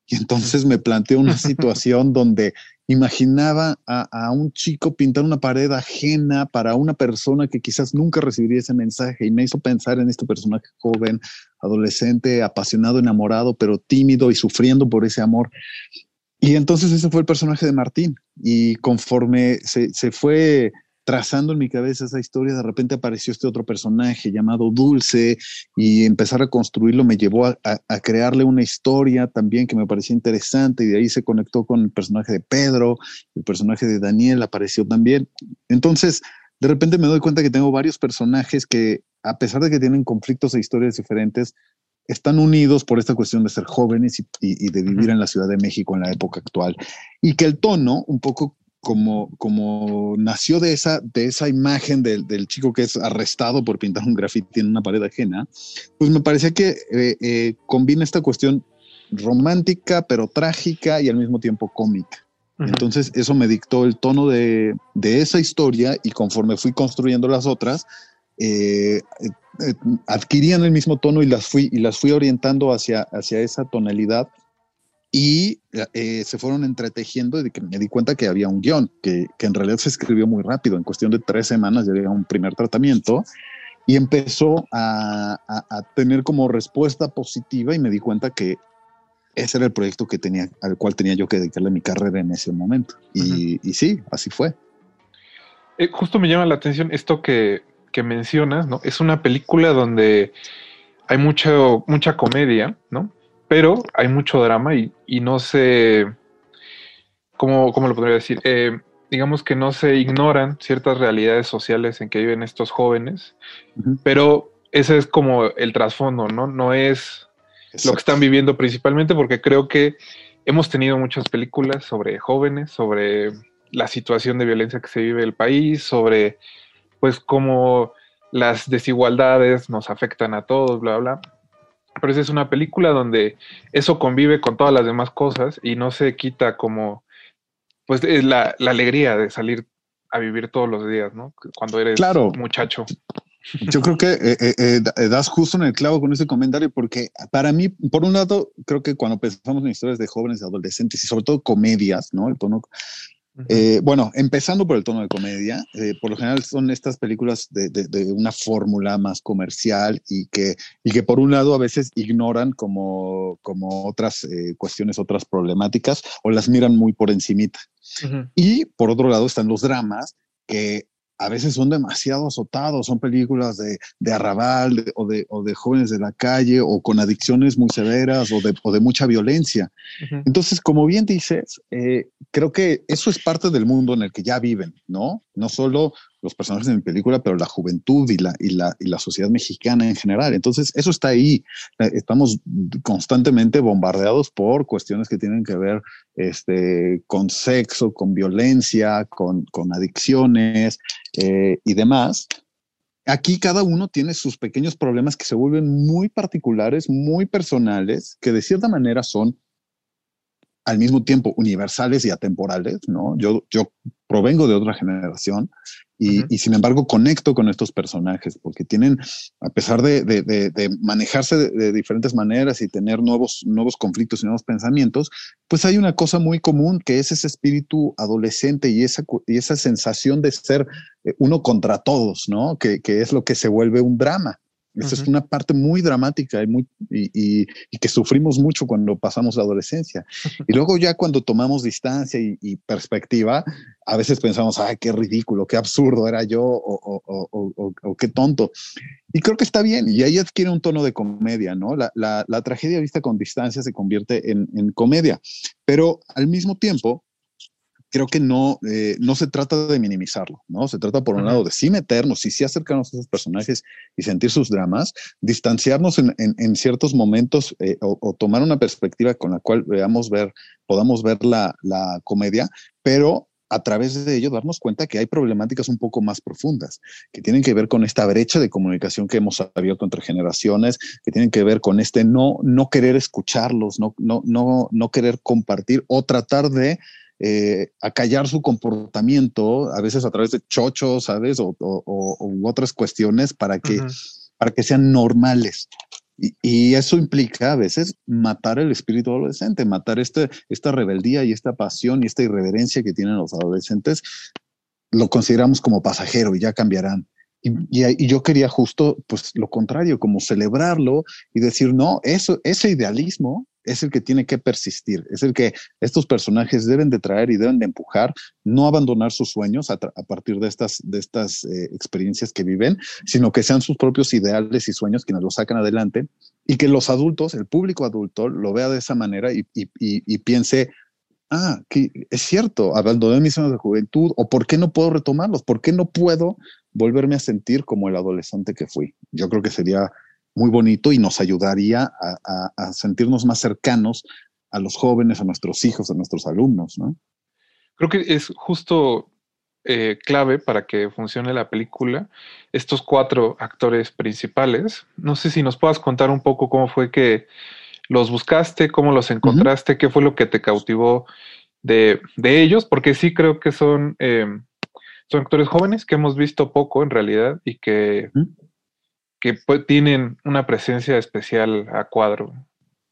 Y entonces me planteó una (laughs) situación donde imaginaba a, un chico pintar una pared ajena para una persona que quizás nunca recibiría ese mensaje y me hizo pensar en este personaje joven, adolescente, apasionado, enamorado, pero tímido y sufriendo por ese amor. Y entonces ese fue el personaje de Martín. Y conforme se, se fue trazando en mi cabeza esa historia, de repente apareció este otro personaje llamado Dulce y empezar a construirlo me llevó a, crearle una historia también que me parecía interesante y de ahí se conectó con el personaje de Pedro, el personaje de Daniel apareció también. Entonces, de repente me doy cuenta que tengo varios personajes que, a pesar de que tienen conflictos e historias diferentes, están unidos por esta cuestión de ser jóvenes y, y de vivir en la Ciudad de México en la época actual. Y que el tono, un poco como, como nació de esa, de esa imagen del, del, chico que es arrestado por pintar un grafiti en una pared ajena, pues me parecía que eh, eh, combina esta cuestión romántica, pero trágica y al mismo tiempo cómica. Entonces eso me dictó el tono de, de, esa historia y conforme fui construyendo las otras, eh, adquirían el mismo tono y las fui, y las fui orientando hacia, hacia esa tonalidad y eh, se fueron entretejiendo y que me di cuenta que había un guion, que, que, en realidad se escribió muy rápido, en cuestión de tres semanas ya había un primer tratamiento y empezó a, a, tener como respuesta positiva y me di cuenta que ese era el proyecto que tenía, al cual tenía yo que dedicarle mi carrera en ese momento. Y, y sí, así fue. Eh, justo me llama la atención esto que, que mencionas, ¿no? Es una película donde hay mucho, mucha comedia, ¿no? Pero hay mucho drama y, no se ¿cómo, cómo lo podría decir? Eh, digamos que no se ignoran ciertas realidades sociales en que viven estos jóvenes, pero ese es como el trasfondo, ¿no? No es lo que están viviendo principalmente, porque creo que hemos tenido muchas películas sobre jóvenes, sobre la situación de violencia que se vive en el país, sobre pues cómo las desigualdades nos afectan a todos, bla, bla. Pero esa es una película donde eso convive con todas las demás cosas y no se quita como pues la, la alegría de salir a vivir todos los días, ¿no? Cuando eres Claro. muchacho. Yo creo que eh, eh, eh, da- das justo en el clavo con ese comentario, porque para mí, por un lado, creo que cuando pensamos en historias de jóvenes y adolescentes y sobre todo comedias, ¿no? El tono, eh, bueno, empezando por el tono de comedia, eh, por lo general son estas películas de, de- de una fórmula más comercial y que, y que por un lado a veces ignoran como, como otras eh, cuestiones, otras problemáticas o las miran muy por encimita. Y por otro lado están los dramas que a veces son demasiado azotados, son películas de, de arrabal de- o, de, o de jóvenes de la calle o con adicciones muy severas o de, o de mucha violencia. Entonces, como bien dices, eh, creo que eso es parte del mundo en el que ya viven, ¿no? No solo los personajes en la película, pero la juventud y la, y la, y la sociedad mexicana en general. Entonces, eso está ahí. Eh, Estamos constantemente bombardeados por cuestiones que tienen que ver este, con sexo, con violencia, con, con adicciones eh, y demás. Aquí cada uno tiene sus pequeños problemas que se vuelven muy particulares, muy personales, que de cierta manera son al mismo tiempo universales y atemporales, ¿no? Yo, yo provengo de otra generación y, sin embargo conecto con estos personajes porque tienen, a pesar de, de- de- de manejarse de, diferentes maneras y tener nuevos, nuevos conflictos y nuevos pensamientos, pues hay una cosa muy común que es ese espíritu adolescente y esa, y esa sensación de ser eh, uno contra todos, ¿no? Que, que es lo que se vuelve un drama. Esa es Ujú. una parte muy dramática y, muy, y, y- y que sufrimos mucho cuando pasamos la adolescencia. Y (laughs) luego ya cuando tomamos distancia y, perspectiva, a veces pensamos, ay, qué ridículo, qué absurdo era yo o, o- o- o- o- o qué tonto. Y creo que está bien, y ahí adquiere un tono de comedia, ¿no? La, la- la tragedia vista con distancia se convierte en, en comedia, pero al mismo tiempo, creo que no, eh, no se trata de minimizarlo, ¿no? Se trata, por un lado, de sí meternos y sí acercarnos a esos personajes y sentir sus dramas, distanciarnos en, en- en ciertos momentos eh, o, o tomar una perspectiva con la cual veamos ver, podamos ver la, la comedia, pero a través de ello darnos cuenta que hay problemáticas un poco más profundas, que tienen que ver con esta brecha de comunicación que hemos abierto entre generaciones, que tienen que ver con este no, no querer escucharlos, no, no, no, no querer compartir o tratar de eh, acallar su comportamiento, a veces a través de chochos, ¿sabes? O, o- o- u otras cuestiones para que, para que sean normales. Y, y eso implica a veces matar el espíritu adolescente, matar este, esta rebeldía y esta pasión y esta irreverencia que tienen los adolescentes. Lo consideramos como pasajero y ya cambiarán. Y, y- y yo quería justo, pues, lo contrario, como celebrarlo y decir, no, eso, ese idealismo es el que tiene que persistir, es el que estos personajes deben de traer y deben de empujar, no abandonar sus sueños a, partir de estas, de estas eh, experiencias que viven, sino que sean sus propios ideales y sueños quienes los sacan adelante y que los adultos, el público adulto, lo vea de esa manera y piense, ah, que es cierto, abandoné mis sueños de juventud, o por qué no puedo retomarlos, por qué no puedo volverme a sentir como el adolescente que fui. Yo creo que sería muy bonito y nos ayudaría a, a- a sentirnos más cercanos a los jóvenes, a nuestros hijos, a nuestros alumnos, ¿no? Creo que es justo eh, clave para que funcione la película estos cuatro actores principales. No sé si nos puedas contar un poco cómo fue que los buscaste, cómo los encontraste, qué fue lo que te cautivó de, de ellos, porque sí creo que son, eh, son actores jóvenes que hemos visto poco en realidad y que. Que pues, tienen una presencia especial a cuadro.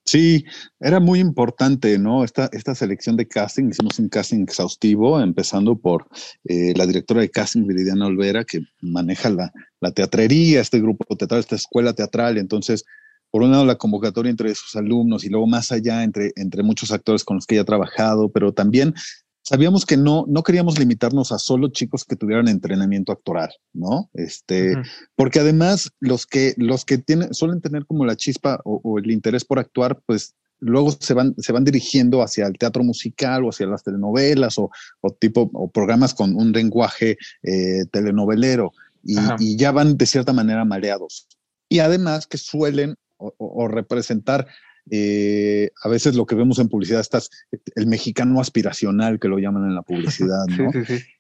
Sí, era muy importante, ¿no? Esta, esta selección de casting, hicimos un casting exhaustivo, empezando por eh, la directora de casting, Viridiana Olvera, que maneja la, la teatrería, este grupo teatral, esta escuela teatral. Entonces, por un lado, la convocatoria entre sus alumnos y luego más allá, entre, entre muchos actores con los que ella ha trabajado, pero también sabíamos que no, no queríamos limitarnos a solo chicos que tuvieran entrenamiento actoral, ¿no? Este, porque además los que, los que tienen, suelen tener como la chispa o, o el interés por actuar, pues luego se van, se van dirigiendo hacia el teatro musical o hacia las telenovelas o, tipo o programas con un lenguaje eh, telenovelero y, ya van de cierta manera mareados. Y además que suelen o, representar eh, a veces lo que vemos en publicidad, estás, el mexicano aspiracional que lo llaman en la publicidad, (laughs) ¿no?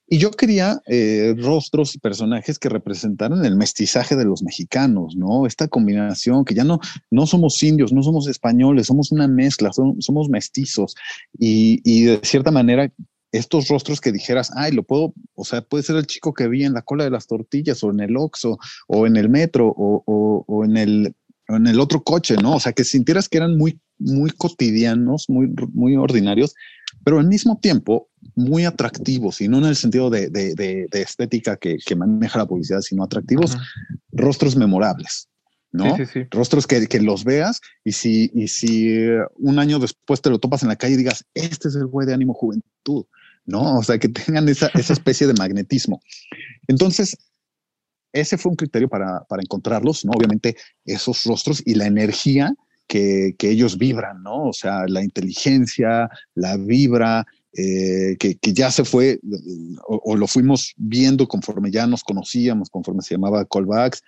Y yo quería eh, rostros y personajes que representaran el mestizaje de los mexicanos, ¿no? Esta combinación que ya no, no somos indios, no somos españoles, somos una mezcla, somos mestizos. Y, y de cierta manera, estos rostros que dijeras, ay, lo puedo, o sea, puede ser el chico que vi en la cola de las tortillas o en el Oxxo o en el metro o, o, o en el en el otro coche, ¿no? O sea, que sintieras que eran muy, muy cotidianos, muy, muy ordinarios, pero al mismo tiempo muy atractivos, y no en el sentido de, de, estética que, que, maneja la publicidad, sino atractivos, rostros memorables. ¿no? Sí, sí, sí. Rostros que, que, los veas y si, y si un año después te lo topas en la calle y digas, este es el güey de ánimo juventud, ¿no? O sea, que tengan esa, esa especie de magnetismo. Entonces, ese fue un criterio para, para encontrarlos, ¿no? Obviamente esos rostros y la energía que, que ellos vibran, ¿no? O sea, la inteligencia, la vibra, eh, que, que, ya se fue o, lo fuimos viendo conforme ya nos conocíamos, conforme se llamaba callbacks.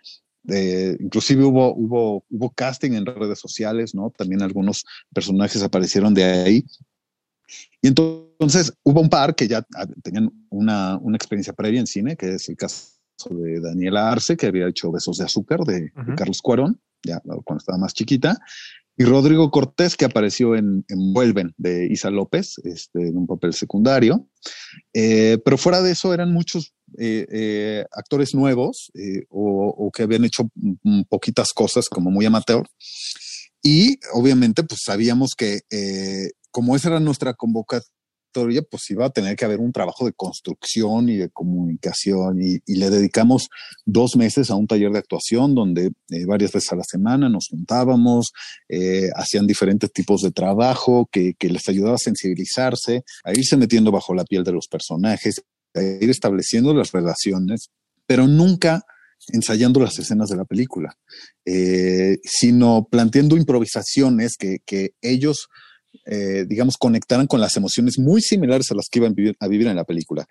Eh, inclusive hubo, hubo, hubo casting en redes sociales, ¿no? También algunos personajes aparecieron de ahí. Y entonces hubo un par que ya tenían una, una experiencia previa en cine, que es el caso de Daniela Arce, que había hecho Besos de Azúcar de, Carlos Cuarón, ya cuando estaba más chiquita, y Rodrigo Cortés, que apareció en, Vuelven de Isa López, este, en un papel secundario. Eh, pero fuera de eso, eran muchos eh, eh, actores nuevos o, que habían hecho poquitas cosas como muy amateur. Y obviamente, pues sabíamos que como esa era nuestra convocatoria, pues iba a tener que haber un trabajo de construcción y de comunicación y, le dedicamos dos meses a un taller de actuación donde eh, varias veces a la semana nos juntábamos, eh, hacían diferentes tipos de trabajo que, que les ayudaba a sensibilizarse, a irse metiendo bajo la piel de los personajes, a ir estableciendo las relaciones, pero nunca ensayando las escenas de la película, eh, sino planteando improvisaciones que, que ellos eh, digamos, conectaran con las emociones muy similares a las que iban a vivir, en la película.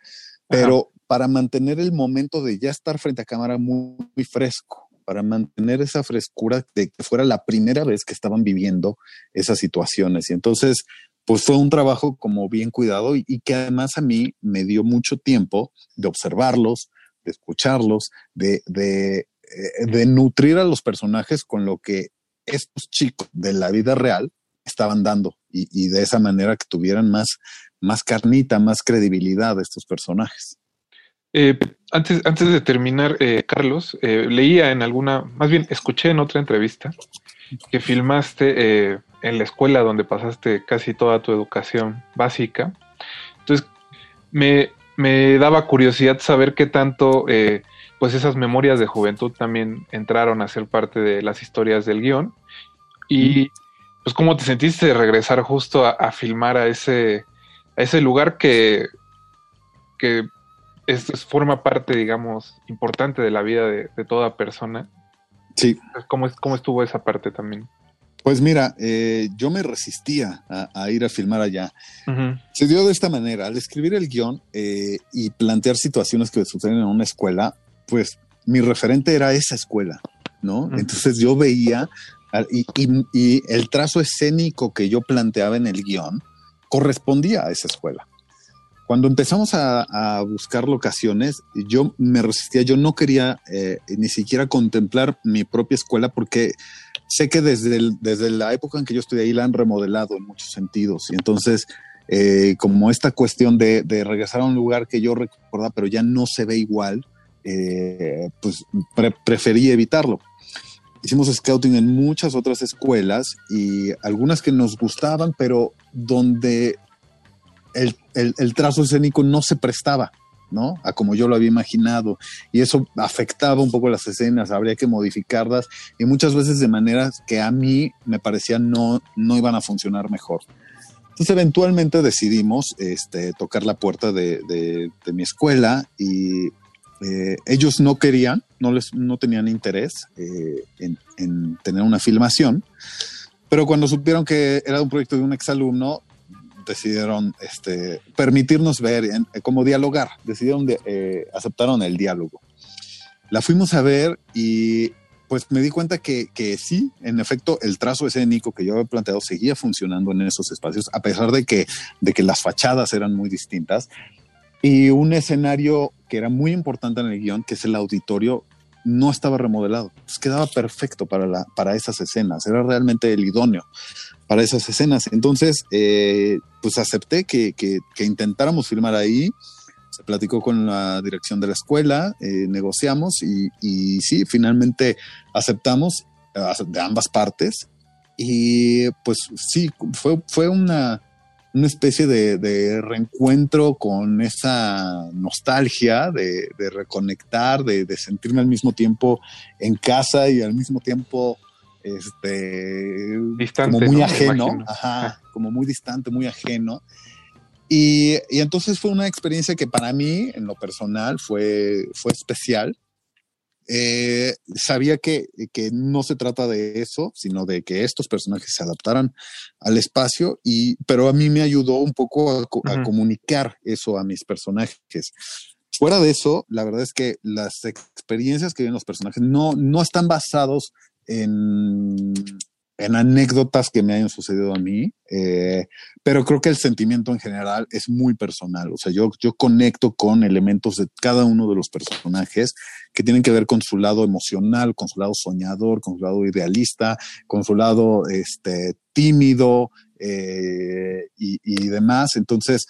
Pero para mantener el momento de ya estar frente a cámara muy, fresco, para mantener esa frescura de que fuera la primera vez que estaban viviendo esas situaciones. Y entonces, pues fue un trabajo como bien cuidado y, que además a mí me dio mucho tiempo de observarlos, de escucharlos, de, de, eh, de nutrir a los personajes con lo que estos chicos de la vida real estaban dando y, de esa manera que tuvieran más, más carnita, más credibilidad estos personajes. Eh, antes, antes de terminar, eh, Carlos, eh, leía en alguna, más bien escuché en otra entrevista que filmaste en la escuela donde pasaste casi toda tu educación básica. Entonces, me, me daba curiosidad saber qué tanto, pues esas memorias de juventud también entraron a ser parte de las historias del guion. Y pues cómo te sentiste de regresar justo a, filmar a ese, a ese lugar que, que es, forma parte, digamos, importante de la vida de, toda persona. Sí. ¿Cómo, ¿Cómo, estuvo esa parte también? Pues mira, eh, yo me resistía a, ir a filmar allá. Se dio de esta manera, al escribir el guion eh, y plantear situaciones que suceden en una escuela, pues mi referente era esa escuela, ¿no? Entonces yo veía y, el trazo escénico que yo planteaba en el guion correspondía a esa escuela. Cuando empezamos a, buscar locaciones, yo me resistía, yo no quería eh, ni siquiera contemplar mi propia escuela porque sé que desde, desde la época en que yo estudié ahí la han remodelado en muchos sentidos. Y entonces, eh, como esta cuestión de, regresar a un lugar que yo recordaba, pero ya no se ve igual, eh, pues preferí evitarlo hicimos scouting en muchas otras escuelas y algunas que nos gustaban, pero donde el, trazo escénico no se prestaba, ¿no? A como yo lo había imaginado. Y eso afectaba un poco las escenas, habría que modificarlas y muchas veces de maneras que a mí me parecían no, no iban a funcionar mejor. Entonces eventualmente decidimos este, tocar la puerta de, de mi escuela y eh, ellos no querían, no, les, no tenían interés eh, en, tener una filmación, Pero cuando supieron que era un proyecto de un exalumno, decidieron este, permitirnos ver, en, como dialogar, decidieron, de, eh, aceptaron el diálogo. La fuimos a ver y pues me di cuenta que, que, sí, en efecto, el trazo escénico que yo había planteado seguía funcionando en esos espacios, a pesar de que, de que las fachadas eran muy distintas. Y un escenario que era muy importante en el guion, que es el auditorio, no estaba remodelado. Pues quedaba perfecto para, la, para esas escenas, era realmente el idóneo para esas escenas. Entonces, eh, pues acepté que, que, intentáramos filmar ahí se platicó con la dirección de la escuela, eh, negociamos y, y, sí, finalmente aceptamos uh, de ambas partes. Y pues sí, fue, fue una, una especie de, de, reencuentro con esa nostalgia de, de reconectar, de, de, sentirme al mismo tiempo en casa y al mismo tiempo este, distante, como muy ¿no? ajeno, ajá, como muy distante, muy ajeno. Y, y, entonces fue una experiencia que para mí, en lo personal, fue, fue especial. Eh, sabía que, que, no se trata de eso, sino de que estos personajes se adaptaran al espacio, y, pero a mí me ayudó un poco a, a uh -huh. comunicar eso a mis personajes. Fuera de eso, la verdad es que las experiencias que viven los personajes no, no están basados en, en anécdotas que me hayan sucedido a mí, eh, pero creo que el sentimiento en general es muy personal. O sea, yo, yo conecto con elementos de cada uno de los personajes que tienen que ver con su lado emocional, con su lado soñador, con su lado idealista, con su lado este, tímido eh, y, demás. Entonces,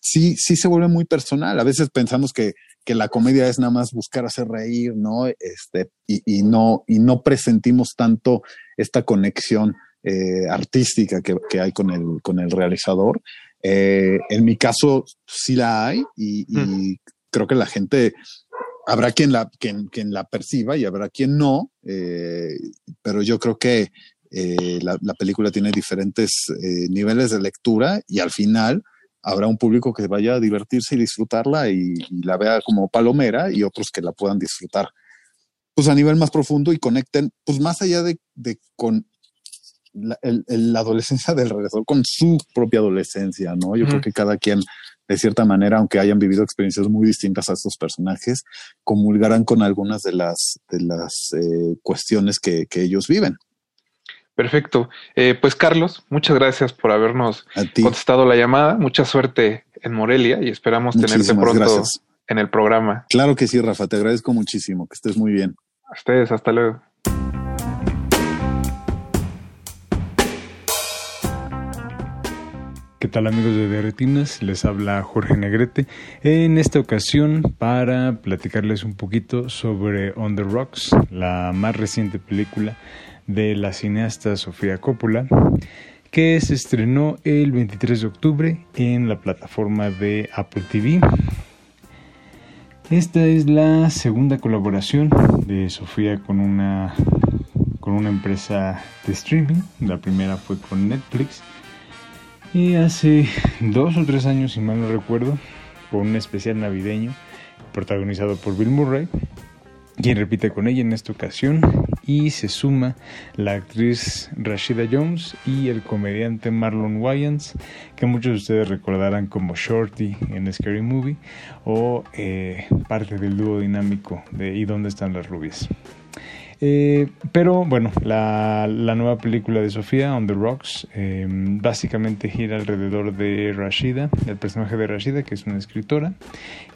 sí, sí se vuelve muy personal. A veces pensamos que, que la comedia es nada más buscar hacer reír, ¿no? Este, y, y no, y no presentimos tanto esta conexión eh, artística que, que, hay con el, con el realizador. Eh, en mi caso, sí la hay, y, y mm. creo que la gente habrá quien la, quien, quien la perciba y habrá quien no, eh, pero yo creo que eh, la, la, película tiene diferentes eh, niveles de lectura y al final habrá un público que vaya a divertirse y disfrutarla y, y, la vea como palomera y otros que la puedan disfrutar pues a nivel más profundo y conecten pues más allá de, de con la, el, el, la, adolescencia del regresor con su propia adolescencia, ¿no? Yo creo que cada quien de cierta manera, aunque hayan vivido experiencias muy distintas a estos personajes, comulgarán con algunas de las, de las eh, cuestiones que, que ellos viven. Perfecto. Eh, pues Carlos, muchas gracias por habernos contestado la llamada. Mucha suerte en Morelia y esperamos Muchísimas tenerte pronto gracias. en el programa. Claro que sí, Rafa, te agradezco muchísimo. Que estés muy bien. A ustedes, hasta luego. ¿Qué tal amigos de Derretinas? Les habla Jorge Negrete en esta ocasión para platicarles un poquito sobre On the Rocks, la más reciente película de la cineasta Sofía Coppola, que se estrenó el 23 de octubre en la plataforma de Apple TV. Esta es la segunda colaboración de Sofía con una, con una empresa de streaming. La primera fue con Netflix. Y hace dos o tres años, si mal no recuerdo, con un especial navideño protagonizado por Bill Murray, quien repite con ella en esta ocasión y se suma la actriz Rashida Jones y el comediante Marlon Wayans, que muchos de ustedes recordarán como Shorty en Scary Movie o eh, parte del dúo dinámico de ¿Y dónde están las rubias? Eh, pero bueno, la, la, nueva película de Sofía, On the Rocks, eh, básicamente gira alrededor de Rashida, el personaje de Rashida, que es una escritora,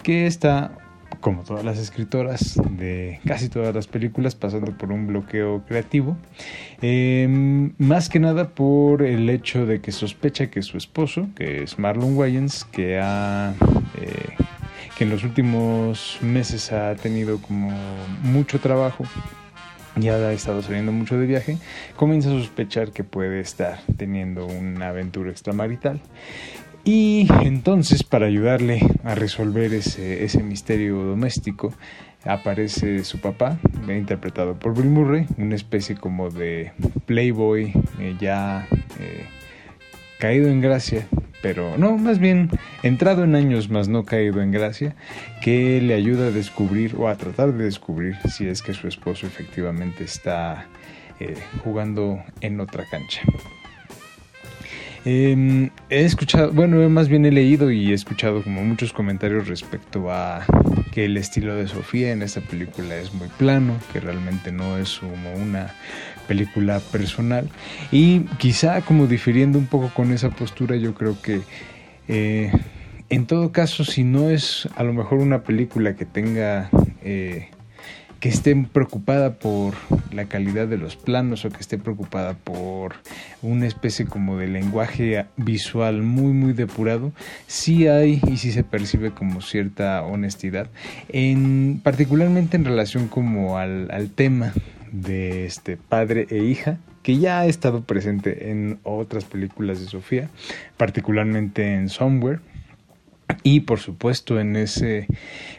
que está como todas las escritoras de casi todas las películas, pasando por un bloqueo creativo. Eh, más que nada por el hecho de que sospecha que su esposo, que es Marlon Wayans, que ha... Eh, que en los últimos meses ha tenido como mucho trabajo ya ha estado saliendo mucho de viaje, comienza a sospechar que puede estar teniendo una aventura extramarital. Y entonces, para ayudarle a resolver ese, misterio doméstico, aparece su papá, interpretado por Bill Murray, una especie como de playboy eh, ya eh, caído en gracia, pero no, más bien entrado en años más no caído en gracia, que le ayuda a descubrir o a tratar de descubrir si es que su esposo efectivamente está eh, jugando en otra cancha. Em, he escuchado, bueno, más bien he leído y he escuchado como muchos comentarios respecto a que el estilo de Sofía en esta película es muy plano, que realmente no es como una película personal. Y quizá como difiriendo un poco con esa postura yo creo que eh, en todo caso si no es a lo mejor una película que tenga eh, que esté preocupada por la calidad de los planos o que esté preocupada por una especie como de lenguaje visual muy muy depurado, sí hay y sí se percibe como cierta honestidad, en, particularmente en relación como al, al tema de este padre e hija que ya ha estado presente en otras películas de Sofía, particularmente en Somewhere y por supuesto en ese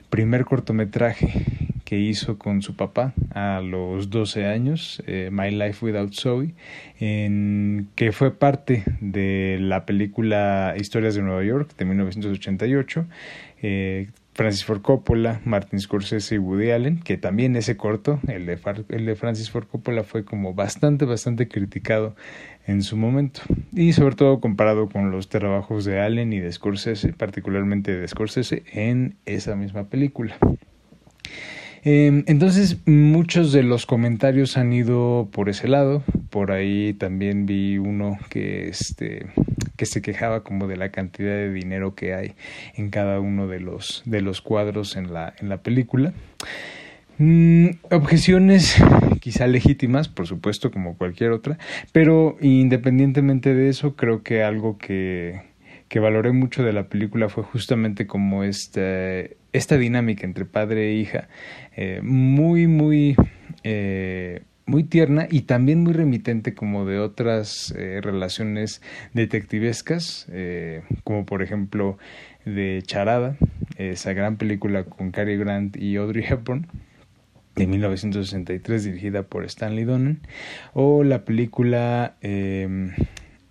primer cortometraje que hizo con su papá a los 12 años, eh, My Life Without Zoe, en, que fue parte de la película Historias de Nueva York de 1988. Eh, Francis Ford Coppola, Martin Scorsese y Woody Allen, que también ese corto, el de, el de Francis Ford Coppola, fue como bastante, bastante criticado en su momento. Y sobre todo comparado con los trabajos de Allen y de Scorsese, particularmente de Scorsese, en esa misma película. Em, entonces, muchos de los comentarios han ido por ese lado. Por ahí también vi uno que, este, que se quejaba como de la cantidad de dinero que hay en cada uno de los, de los cuadros en la, en la película. Mm, objeciones quizá legítimas, por supuesto, como cualquier otra, pero independientemente de eso, creo que algo que, que valoré mucho de la película fue justamente como este esta dinámica entre padre e hija, eh, muy, muy, eh, muy tierna y también muy remitente como de otras eh, relaciones detectivescas, como por ejemplo de Charada, esa gran película con Cary Grant y Audrey Hepburn de 1963 dirigida por Stanley Donen, o la película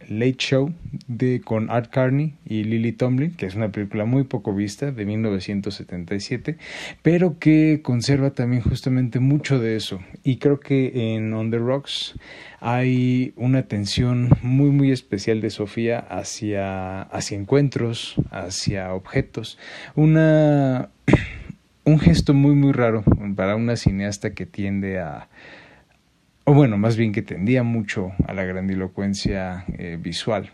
Late Show de, con Art Carney y Lily Tomlin, que es una película muy poco vista de 1977, pero que conserva también justamente mucho de eso. Y creo que en On the Rocks hay una atención muy muy especial de Sofía hacia, hacia encuentros, hacia objetos, una (clears throat) un gesto muy muy raro para una cineasta que tiende a o bueno, más bien que tendía mucho a la grandilocuencia eh, visual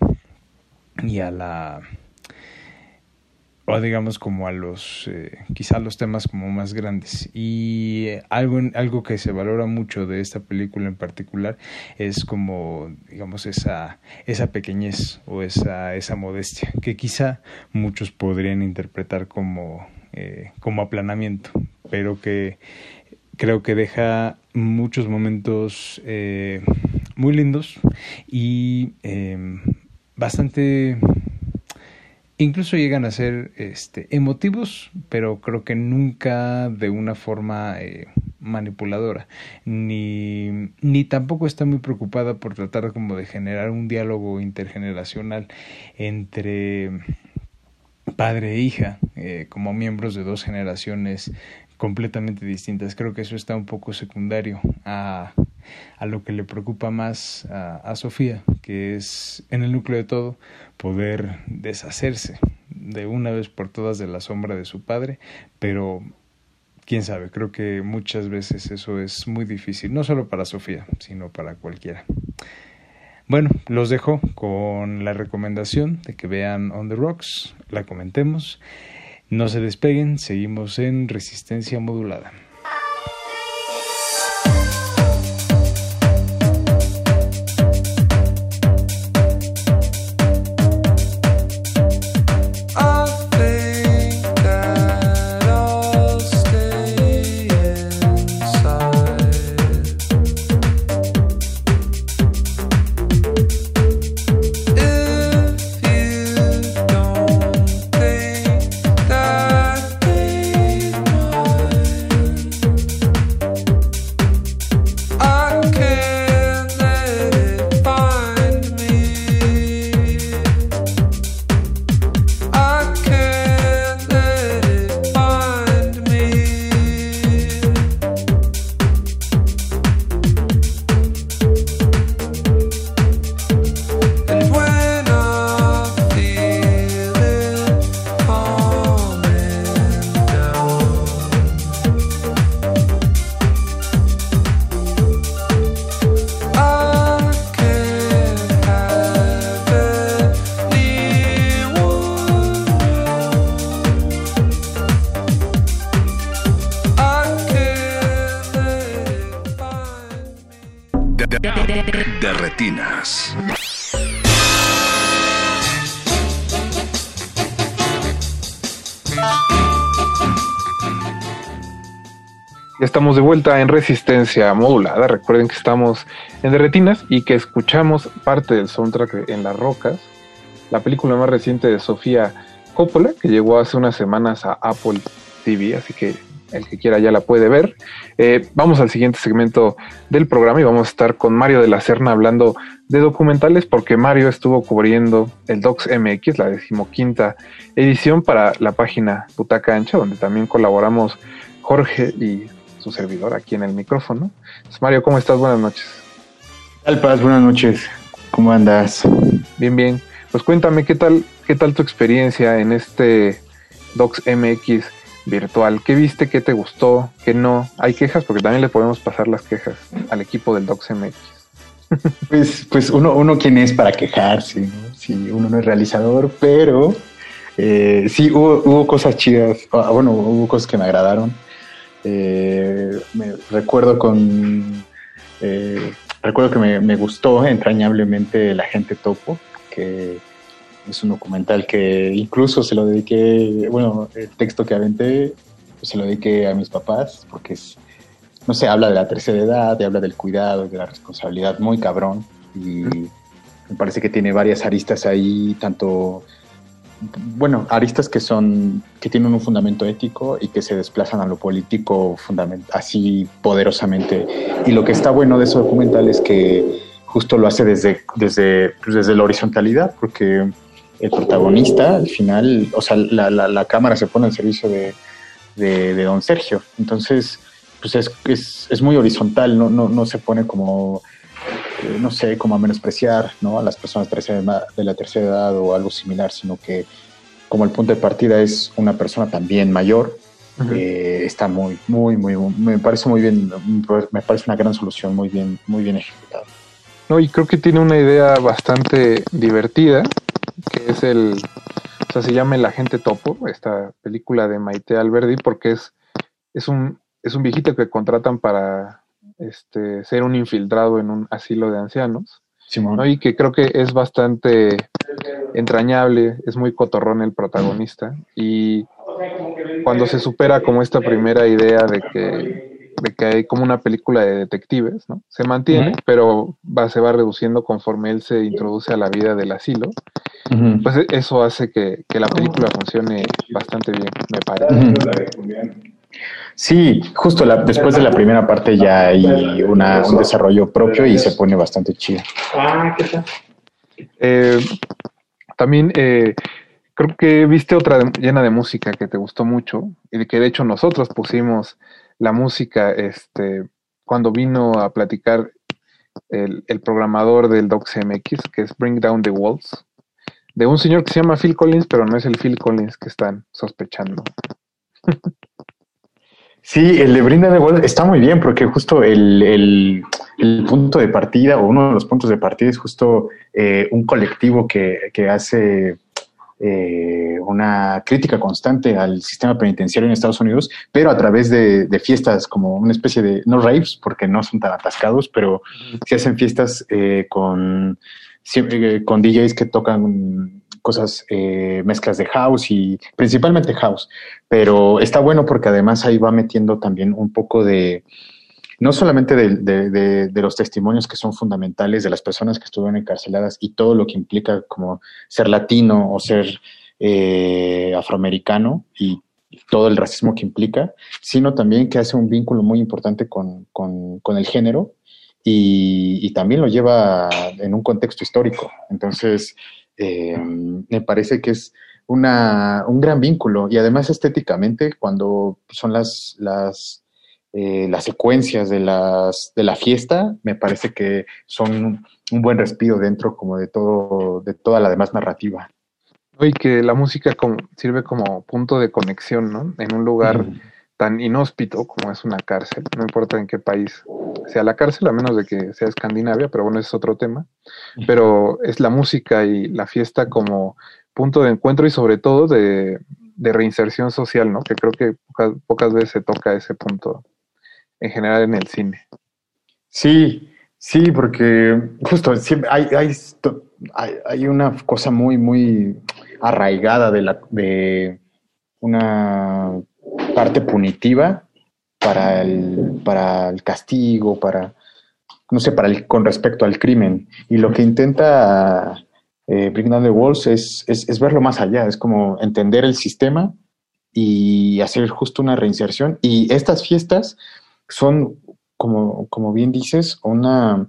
y a la o digamos como a los eh, quizá los temas como más grandes. Y algo algo que se valora mucho de esta película en particular es como digamos esa esa pequeñez o esa esa modestia que quizá muchos podrían interpretar como eh, como aplanamiento pero que creo que deja muchos momentos eh, muy lindos y em, bastante incluso llegan a ser este, emotivos, pero creo que nunca de una forma eh, manipuladora, ni, ni tampoco está muy preocupada por tratar como de generar un diálogo intergeneracional entre padre e hija, eh, como miembros de dos generaciones completamente distintas. Creo que eso está un poco secundario a, a lo que le preocupa más a, a, Sofía, que es en el núcleo de todo poder deshacerse de una vez por todas de la sombra de su padre, pero quién sabe, creo que muchas veces eso es muy difícil, no solo para Sofía, sino para cualquiera. Bueno, los dejo con la recomendación de que vean On the Rocks, la comentemos no se despeguen, seguimos en resistencia modulada. En resistencia modulada. Recuerden que estamos en Derretinas y que escuchamos parte del soundtrack En las Rocas, la película más reciente de Sofía Coppola, que llegó hace unas semanas a Apple TV, así que el que quiera ya la puede ver. Eh, vamos al siguiente segmento del programa y vamos a estar con Mario de la Serna hablando de documentales porque Mario estuvo cubriendo el Docs MX, la decimoquinta edición para la página Butaca Ancha, donde también colaboramos Jorge y su servidor aquí en el micrófono. Mario, ¿cómo estás? Buenas noches. ¿Qué tal, Paz? Buenas noches. ¿Cómo andas? Bien, bien. Pues cuéntame, ¿qué tal, qué tal tu experiencia en este Docs MX virtual? ¿Qué viste? ¿Qué te gustó? ¿Qué no? ¿Hay quejas? Porque también le podemos pasar las quejas al equipo del Docs MX. (laughs) Pues, pues uno, uno quién es para quejarse, ¿no? Si uno no es realizador, pero eh, sí hubo, hubo cosas chidas, ah, bueno, hubo cosas que me agradaron. Eh, me recuerdo con eh, recuerdo que me, gustó entrañablemente La gente topo, que es un documental que incluso se lo dediqué, bueno, el texto que aventé pues se lo dediqué a mis papás, porque es, no sé, habla de la tercera edad, habla del cuidado, de la responsabilidad, muy cabrón, y me parece que tiene varias aristas ahí, tanto bueno, aristas que son, que tienen un fundamento ético y que se desplazan a lo político así poderosamente. Y lo que está bueno de ese documental es que justo lo hace desde, desde, pues desde la horizontalidad, porque el protagonista, al final, o sea, la, la, cámara se pone al servicio de, de, de don Sergio. Entonces, pues es, es, es muy horizontal, no, no, no se pone como eh, no sé, como a menospreciar ¿no? a las personas de la tercera edad o algo similar, sino que como el punto de partida es una persona también mayor, eh, está muy, muy, muy, me parece muy bien, me parece una gran solución, muy bien, muy bien ejecutada. No, y creo que tiene una idea bastante divertida, que es el, o sea, se llama El Agente Topo, esta película de Maite Alberdi, porque es, es un, es un viejito que contratan para este, ser un infiltrado en un asilo de ancianos. Y que creo que es bastante entrañable, es muy cotorrón el protagonista. Y cuando se supera como esta primera idea de que, de que hay como una película de detectives, ¿no? Se mantiene, pero va, se va reduciendo conforme él se introduce a la vida del asilo. Pues eso hace que, que, la película funcione bastante bien, me parece. Sí, justo la, después de la primera parte ya hay una, un desarrollo propio y se pone bastante chido. Ah, ¿qué tal? Eh, también eh, creo que viste otra llena de música que te gustó mucho y que de hecho nosotros pusimos la música este, cuando vino a platicar el, el programador del DocCMX, que es Bring Down the Walls, de un señor que se llama Phil Collins, pero no es el Phil Collins que están sospechando. (laughs) Sí, el de Brinda de World está muy bien porque justo el, el, el, punto de partida o uno de los puntos de partida es justo eh, un colectivo que, que hace eh, una crítica constante al sistema penitenciario en Estados Unidos, pero a través de, de fiestas como una especie de, no raves porque no son tan atascados, pero se hacen fiestas eh, con, con DJs que tocan cosas, eh, mezclas de house y principalmente house, pero está bueno porque además ahí va metiendo también un poco de, no solamente de, los testimonios que son fundamentales de las personas que estuvieron encarceladas y todo lo que implica como ser latino o ser eh, afroamericano y todo el racismo que implica, sino también que hace un vínculo muy importante con, con, con el género y, y, también lo lleva en un contexto histórico. Entonces, eh, me parece que es una, un gran vínculo y además estéticamente cuando son las, las, eh, las secuencias de, las, de la fiesta, me parece que son un buen respiro dentro como de, todo, de toda la demás narrativa. Y que la música como, sirve como punto de conexión, ¿no? En un lugar mm. Tan inhóspito como es una cárcel, no importa en qué país sea la cárcel, a menos de que sea Escandinavia, pero bueno, ese es otro tema. Pero es la música y la fiesta como punto de encuentro y sobre todo de, de reinserción social, ¿no? Que creo que pocas, pocas, veces se toca ese punto en general en el cine. Sí, Sí, porque justo hay, hay, hay una cosa muy, muy arraigada de, la, de una parte punitiva para el, para el castigo, para, no sé, para el, con respecto al crimen. Y lo que intenta eh, Down the Walls es, es, es, verlo más allá, es como entender el sistema y hacer justo una reinserción. Y estas fiestas son, como, como bien dices, una,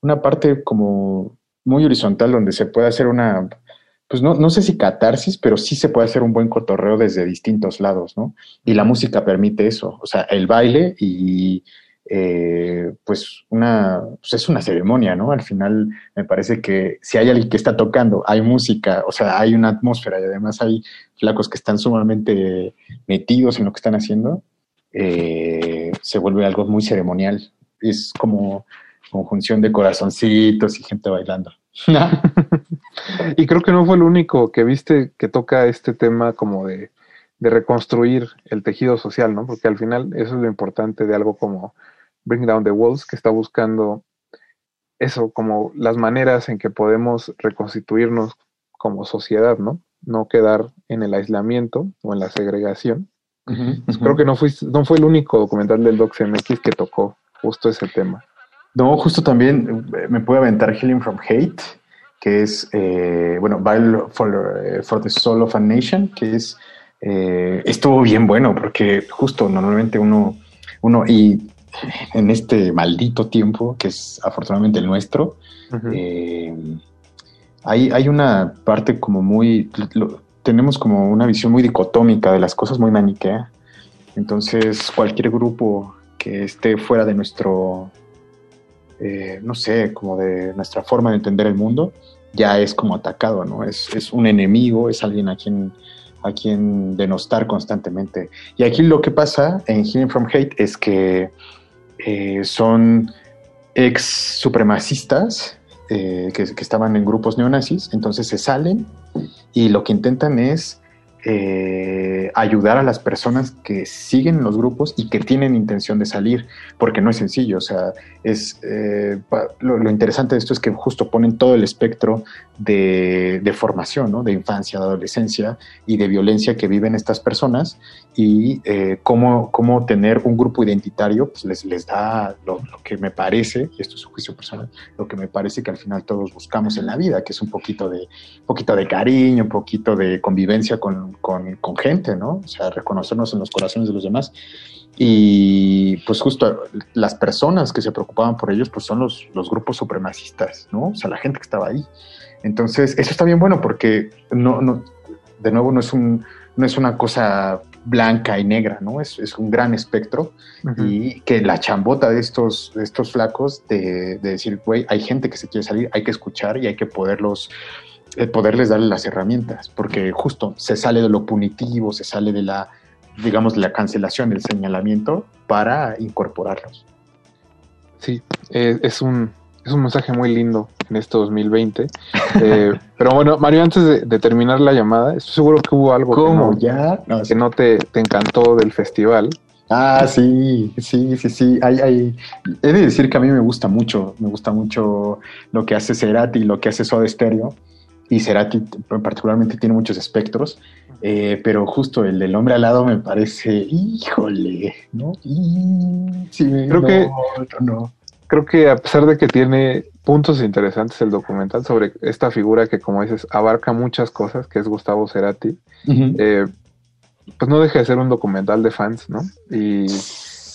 una parte como muy horizontal donde se puede hacer una pues no, no sé si catarsis, pero sí se puede hacer un buen cotorreo desde distintos lados, ¿no? Y la música permite eso, o sea, el baile y eh, pues una, pues es una ceremonia, ¿no? Al final me parece que si hay alguien que está tocando, hay música, o sea, hay una atmósfera y además hay flacos que están sumamente metidos en lo que están haciendo, eh, se vuelve algo muy ceremonial. Es como conjunción de corazoncitos y gente bailando. (laughs) y creo que no fue el único que viste que toca este tema como de, reconstruir el tejido social, ¿no? Porque al final eso es lo importante de algo como Bring Down the Walls, que está buscando eso, como las maneras en que podemos reconstituirnos como sociedad, ¿no? No quedar en el aislamiento o en la segregación. Creo que no, fue, no fue el único documental del DocsMX que tocó justo ese tema. No, justo también eh, me puede aventar Healing from Hate, que es, eh, bueno, Battle for, eh, for, the Soul of a Nation, que es, estuvo bien bueno, porque justo normalmente uno, uno, y en este maldito tiempo, que es afortunadamente el nuestro, hay, hay una parte como muy, tenemos como una visión muy dicotómica de las cosas, muy maniquea. Entonces, cualquier grupo que esté fuera de nuestro eh, no sé, como de nuestra forma de entender el mundo, ya es como atacado, ¿no? Es, es un enemigo, es alguien a quien, a quien denostar constantemente. Y aquí lo que pasa en Healing from Hate es que eh, son ex supremacistas eh, que, que, estaban en grupos neonazis, entonces se salen y lo que intentan es eh, ayudar a las personas que siguen los grupos y que tienen intención de salir, porque no es sencillo, o sea, es eh, lo, interesante de esto es que justo ponen todo el espectro de, formación, ¿no? de infancia, de adolescencia y de violencia que viven estas personas y eh, cómo, cómo, tener un grupo identitario pues les, les da lo, que me parece, y esto es un juicio personal, lo que me parece que al final todos buscamos en la vida, que es un poquito de, un poquito de cariño, un poquito de convivencia con, con, con, gente, ¿no? O sea, reconocernos en los corazones de los demás. Y pues justo las personas que se preocupaban por ellos, pues son los, los grupos supremacistas, ¿no? O sea, la gente que estaba ahí. Entonces, eso está bien bueno porque no, no, de nuevo no es un, no es una cosa blanca y negra, ¿no? Es, es un gran espectro y que la chambota de estos, de estos flacos de, de decir, güey, hay gente que se quiere salir, hay que escuchar y hay que poderlos poderles darle las herramientas, porque justo se sale de lo punitivo, se sale de la, digamos, la cancelación, el señalamiento para incorporarlos. Sí, eh, es, un, es un mensaje muy lindo en este 2020. Eh, (laughs) pero bueno, Mario, antes de, terminar la llamada, estoy seguro que hubo algo que no, ¿Ya? que no te, te, encantó del festival. Ah, sí, sí, sí, sí. Hay, hay, he de decir que a mí me gusta mucho, me gusta mucho lo que hace Cerati lo que hace Soda Stereo y Cerati particularmente tiene muchos espectros, eh, pero justo el del hombre al lado me parece, híjole, ¿no? sí, creo que no. Creo que a pesar de que tiene puntos interesantes el documental sobre esta figura que, como dices, abarca muchas cosas, que es Gustavo Cerati, eh, pues no deja de ser un documental de fans, ¿no? Y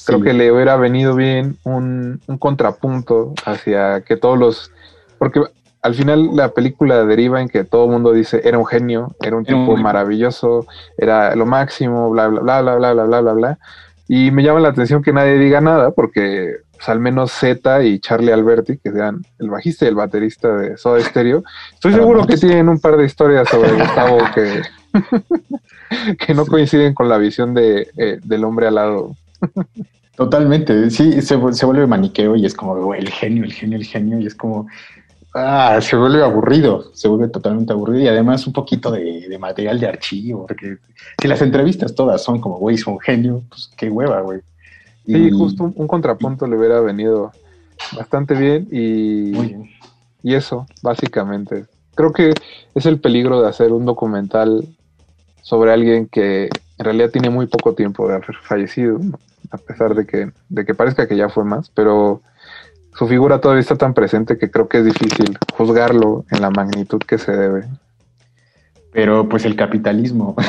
creo que le hubiera venido bien un, un contrapunto hacia que todos los... Porque al final la película deriva en que todo el mundo dice era un genio, era un tipo maravilloso, era lo máximo, bla, bla, bla, bla, bla, bla, bla, bla, bla. Y me llama la atención que nadie diga nada, porque pues, al menos Z y Charlie Alberti, que sean el bajista y el baterista de Soda Stereo, estoy seguro que tienen un par de historias sobre Gustavo que, (laughs) que no coinciden con la visión de, eh, del hombre al lado. Totalmente, sí, se, se vuelve maniqueo y es como, el genio, el genio, el genio, y es como, Ah, se vuelve aburrido, se vuelve totalmente aburrido y además un poquito de, material de archivo, porque si las entrevistas todas son como, güey, son genio, pues qué hueva, güey. Sí, justo un, contrapunto le hubiera venido bastante bien y, y eso, básicamente. Creo que es el peligro de hacer un documental sobre alguien que en realidad tiene muy poco tiempo de haber fallecido, a pesar de que, de que parezca que ya fue más, pero su figura todavía está tan presente que creo que es difícil juzgarlo en la magnitud que se debe. Pero pues el capitalismo. (laughs)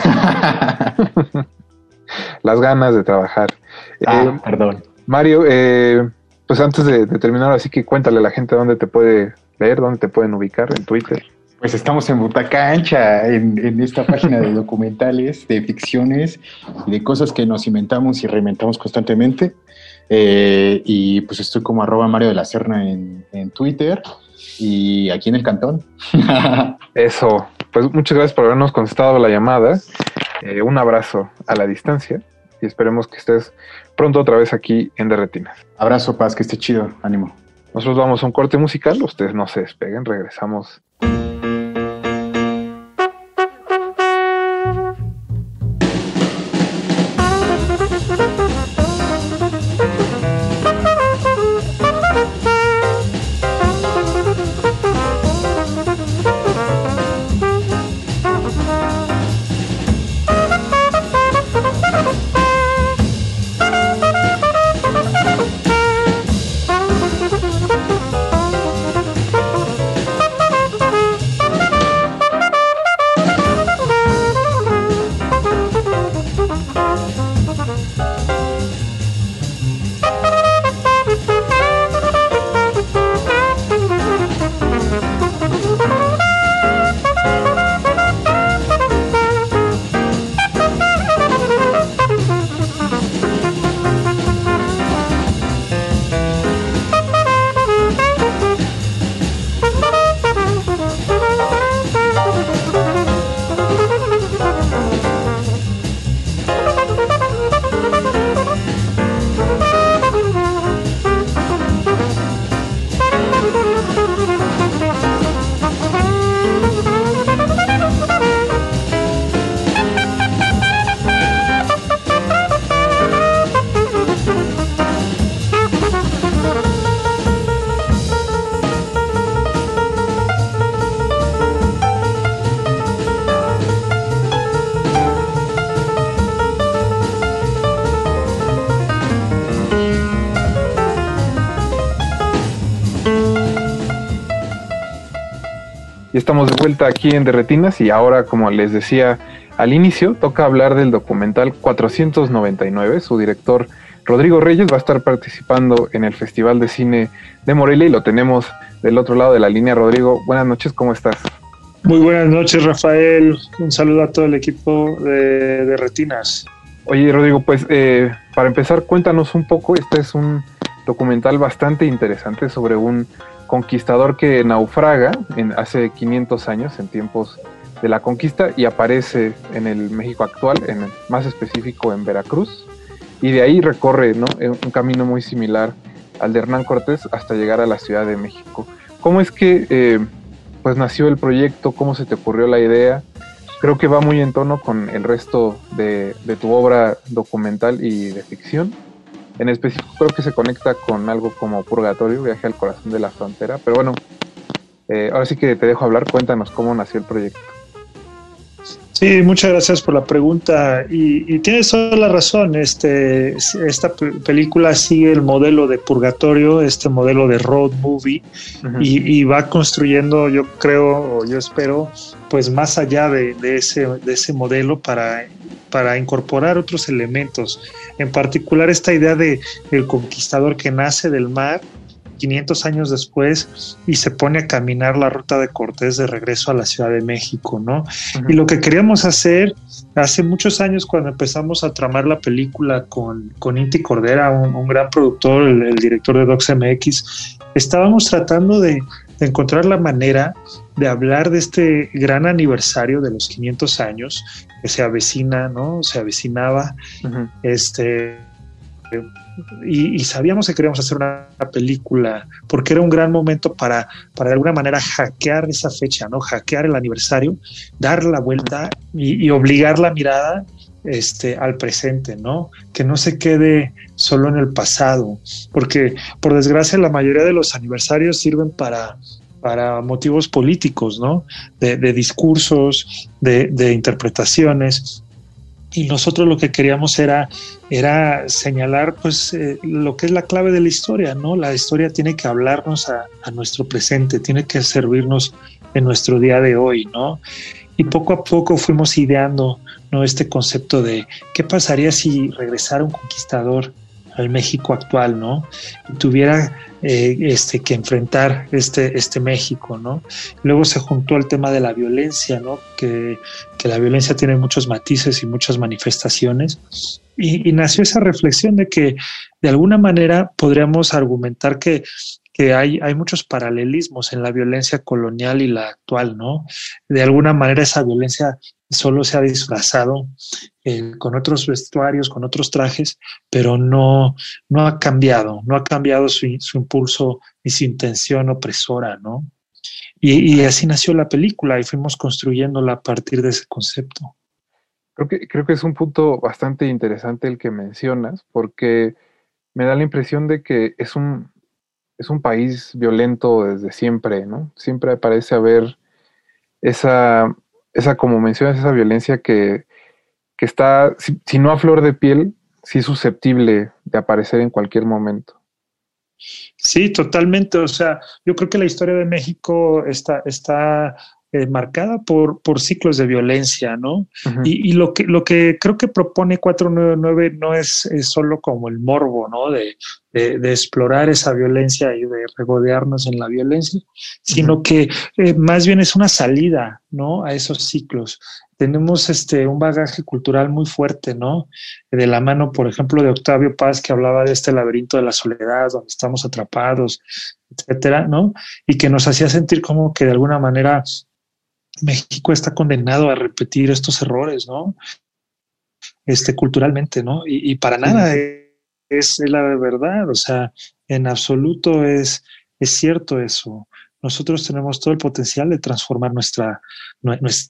Las ganas de trabajar. Ah, eh, perdón. Mario, eh, pues antes de, terminar, así que cuéntale a la gente dónde te puede leer, dónde te pueden ubicar en Twitter. Pues estamos en Butaca Ancha, en, esta página de documentales, de ficciones y de cosas que nos inventamos y reinventamos constantemente. Eh, y pues estoy como arroba Mario de la Serna en, Twitter y aquí en el cantón. (laughs) Eso, pues muchas gracias por habernos contestado la llamada. Eh, un abrazo a la distancia y esperemos que estés pronto otra vez aquí en Derretinas. Abrazo, Paz, que esté chido, ánimo. Nosotros vamos a un corte musical, ustedes no se despeguen, regresamos. Estamos de vuelta aquí en Derretinas y ahora, como les decía al inicio, toca hablar del documental 499. Su director Rodrigo Reyes va a estar participando en el Festival de Cine de Morelia y lo tenemos del otro lado de la línea. Rodrigo, buenas noches, ¿cómo estás? Muy buenas noches, Rafael. Un saludo a todo el equipo de, de Retinas. Oye, Rodrigo, pues eh, para empezar, cuéntanos un poco. Este es un documental bastante interesante sobre un conquistador que naufraga en, hace 500 años, en tiempos de la conquista, y aparece en el México actual, en más específico en Veracruz, y de ahí recorre ¿no? Un camino muy similar al de Hernán Cortés hasta llegar a la Ciudad de México. ¿Cómo es que eh, pues nació el proyecto? ¿Cómo se te ocurrió la idea? Creo que va muy en tono con el resto de tu obra documental y de ficción en específico creo que se conecta con algo como Purgatorio, Viaje al Corazón de la Frontera. Pero bueno, eh, ahora sí que te dejo hablar, cuéntanos cómo nació el proyecto. Sí, muchas gracias por la pregunta y, tienes toda la razón. Este, esta película sigue el modelo de Purgatorio, este modelo de road movie y, y, va construyendo, yo creo o yo espero, pues más allá de, de, ese, de ese modelo para, para incorporar otros elementos, en particular esta idea de el conquistador que nace del mar 500 años después y se pone a caminar la ruta de Cortés de regreso a la Ciudad de México, ¿no? Y lo que queríamos hacer hace muchos años cuando empezamos a tramar la película con, con Inti Cordera, un, gran productor, el, director de DocsMX, estábamos tratando de, encontrar la manera de hablar de este gran aniversario de los 500 años que se avecina, ¿no? Se avecinaba, este, y, sabíamos que queríamos hacer una, película porque era un gran momento para, para de alguna manera hackear esa fecha, ¿no? Hackear el aniversario, dar la vuelta y, obligar la mirada este, al presente, ¿no? Que no se quede solo en el pasado, porque por desgracia la mayoría de los aniversarios sirven para, para motivos políticos, ¿no? De, discursos, de, interpretaciones. Y nosotros lo que queríamos era, era señalar pues eh, lo que es la clave de la historia, ¿no? La historia tiene que hablarnos a, a nuestro presente, tiene que servirnos en nuestro día de hoy, ¿no? Y poco a poco fuimos ideando ¿no? este concepto de qué pasaría si regresara un conquistador al México actual, ¿no? Tuviera eh, este, que enfrentar este, este México, ¿no? Luego se juntó el tema de la violencia, ¿no? Que, que la violencia tiene muchos matices y muchas manifestaciones. Y, nació esa reflexión de que de alguna manera podríamos argumentar que hay, muchos paralelismos en la violencia colonial y la actual, ¿no? De alguna manera esa violencia solo se ha disfrazado eh, con otros vestuarios, con otros trajes, pero no, no ha cambiado, no ha cambiado su, su impulso ni su intención opresora, ¿no? Y, y, así nació la película y fuimos construyéndola a partir de ese concepto. Creo que, creo que es un punto bastante interesante el que mencionas, porque me da la impresión de que es un, es un país violento desde siempre, ¿no? Siempre parece haber esa, esa como mencionas, esa violencia que, que está, si, no a flor de piel, sí susceptible de aparecer en cualquier momento. Sí, totalmente. O sea, yo creo que la historia de México está, está eh, marcada por, por ciclos de violencia, ¿no? y, y, lo, que, lo que creo que propone 499 no es, es solo como el morbo, ¿no? De, de, explorar esa violencia y de regodearnos en la violencia, sino que eh, más bien es una salida, ¿no? A esos ciclos. Tenemos este, un bagaje cultural muy fuerte, ¿no? De la mano, por ejemplo, de Octavio Paz, que hablaba de este laberinto de la soledad, donde estamos atrapados, etcétera, ¿no? Y que nos hacía sentir como que de alguna manera México está condenado a repetir estos errores, ¿no? Este, culturalmente, ¿no? Y, para nada es, la verdad, o sea, en absoluto es, es cierto eso. Nosotros tenemos todo el potencial de transformar nuestra,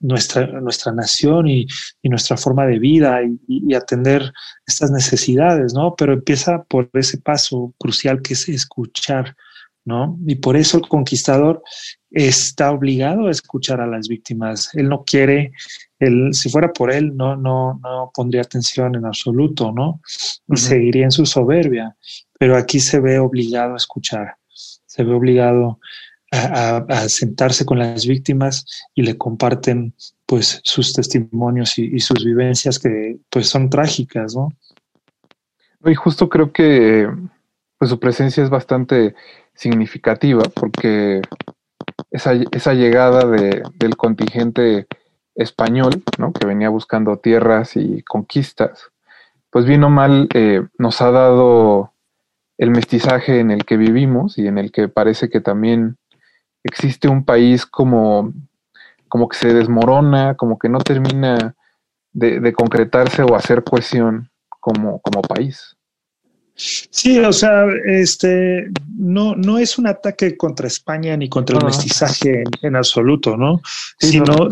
nuestra, nuestra nación y, nuestra forma de vida y, atender estas necesidades, ¿no? Pero empieza por ese paso crucial que es escuchar, ¿no? Y por eso el conquistador está obligado a escuchar a las víctimas. Él no quiere, él, si fuera por él, no, no, no pondría atención en absoluto, ¿no? Y seguiría en su soberbia. Pero aquí se ve obligado a escuchar, se ve obligado a, sentarse con las víctimas y le comparten pues sus testimonios y, y, sus vivencias que pues son trágicas, ¿no? Y justo creo que pues su presencia es bastante significativa porque esa, esa llegada de, del contingente español, ¿no? que venía buscando tierras y conquistas, pues bien o mal eh, nos ha dado el mestizaje en el que vivimos y en el que parece que también existe un país como, como que se desmorona, como que no termina de, de concretarse o hacer cohesión como, como país. Sí, o sea, este no, no es un ataque contra España ni contra el mestizaje en, absoluto, ¿no? sino,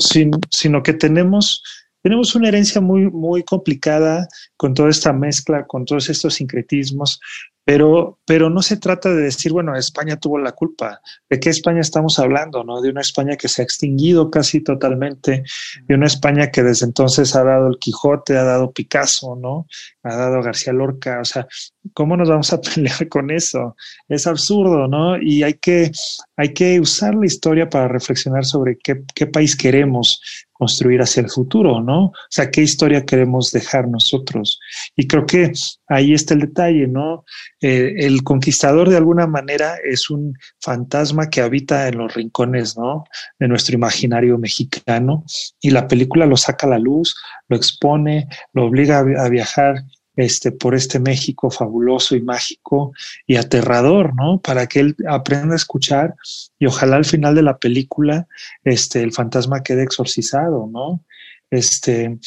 sino que tenemos, tenemos una herencia muy, muy complicada con toda esta mezcla, con todos estos sincretismos, pero, pero no se trata de decir, bueno, España tuvo la culpa. ¿De qué España estamos hablando? ¿no? De una España que se ha extinguido casi totalmente, de una España que desde entonces ha dado el Quijote, ha dado Picasso, ¿no? Ha dado García Lorca. O sea, ¿cómo nos vamos a pelear con eso? Es absurdo, ¿no? Y hay que, hay que usar la historia para reflexionar sobre qué, qué país queremos, construir hacia el futuro, ¿no? O sea, qué historia queremos dejar nosotros. Y creo que ahí está el detalle, ¿no? Eh, el conquistador de alguna manera es un fantasma que habita en los rincones, ¿no? De nuestro imaginario mexicano y la película lo saca a la luz, lo expone, lo obliga a viajar este, por este México fabuloso y mágico y aterrador, ¿no? Para que él aprenda a escuchar y ojalá al final de la película este, el fantasma quede exorcizado, ¿no? Este,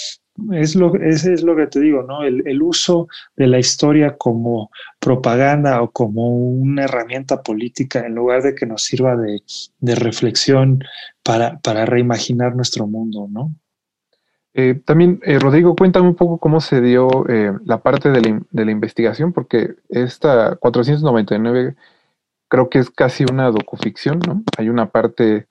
es lo, ese es lo que te digo, ¿no? El, el, uso de la historia como propaganda o como una herramienta política en lugar de que nos sirva de, de reflexión para, para reimaginar nuestro mundo, ¿no? Eh, también, eh, Rodrigo, cuéntame un poco cómo se dio eh, la parte de la, de la, investigación, porque esta 499 creo que es casi una docuficción, ¿no? Hay una parte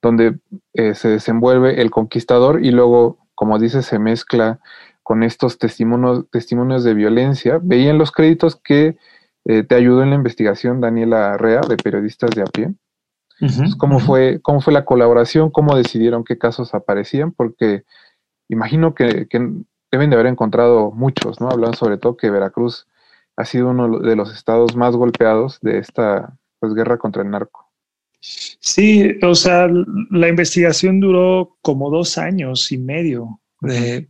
donde se desenvuelve el conquistador y luego, como dice, se mezcla con estos testimonios, testimonios de violencia. Veía en los créditos que te ayudó en la investigación Daniela Arrea, de Periodistas de a pie. ¿cómo, fue, ¿Cómo fue la colaboración? ¿Cómo decidieron qué casos aparecían? Porque imagino que, deben de haber encontrado muchos, ¿no? Hablan sobre todo que Veracruz ha sido uno de los estados más golpeados de esta pues, guerra contra el narco. Sí, o sea, la investigación duró como dos años y medio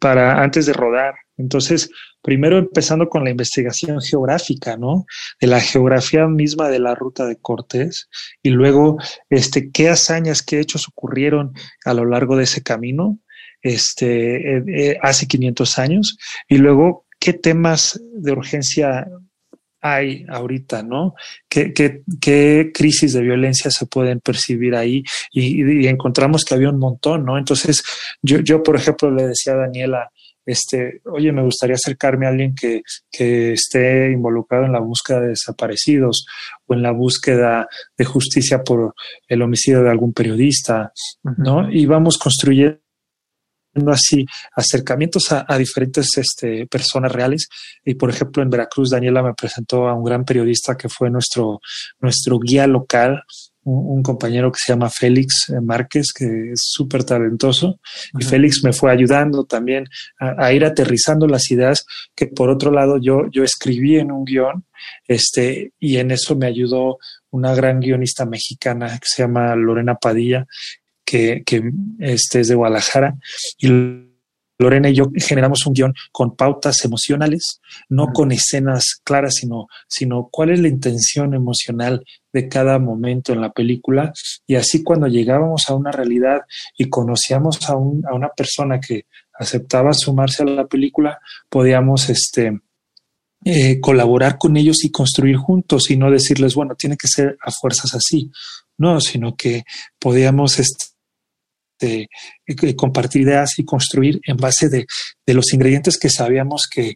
para antes de rodar. Entonces, primero empezando con la investigación geográfica, ¿no? De la geografía misma de la ruta de Cortés y luego, este, qué hazañas, qué hechos ocurrieron a lo largo de ese camino este, eh, eh, hace 500 años y luego qué temas de urgencia hay ahorita, ¿no? ¿Qué, qué, crisis de violencia se pueden percibir ahí? Y, encontramos que había un montón, ¿no? Entonces, yo, yo, por ejemplo, le decía a Daniela, este, oye, me gustaría acercarme a alguien que, que esté involucrado en la búsqueda de desaparecidos o en la búsqueda de justicia por el homicidio de algún periodista, ¿no? Y vamos construyendo así acercamientos a, diferentes este, personas reales. Y por ejemplo, en Veracruz, Daniela me presentó a un gran periodista que fue nuestro, nuestro guía local, un, compañero que se llama Félix Márquez, que es súper talentoso. Y Félix me fue ayudando también a, ir aterrizando las ideas que por otro lado yo, yo escribí en un guion, este, y en eso me ayudó una gran guionista mexicana que se llama Lorena Padilla, que, este es de Guadalajara, y Lorena y yo generamos un guion con pautas emocionales, no con escenas claras, sino, sino cuál es la intención emocional de cada momento en la película. Y así cuando llegábamos a una realidad y conocíamos a, un, a una persona que aceptaba sumarse a la película, podíamos este, eh, colaborar con ellos y construir juntos y no decirles, bueno, tiene que ser a fuerzas así. No, sino que podíamos... Este, de, compartir ideas y construir en base de, los ingredientes que sabíamos que,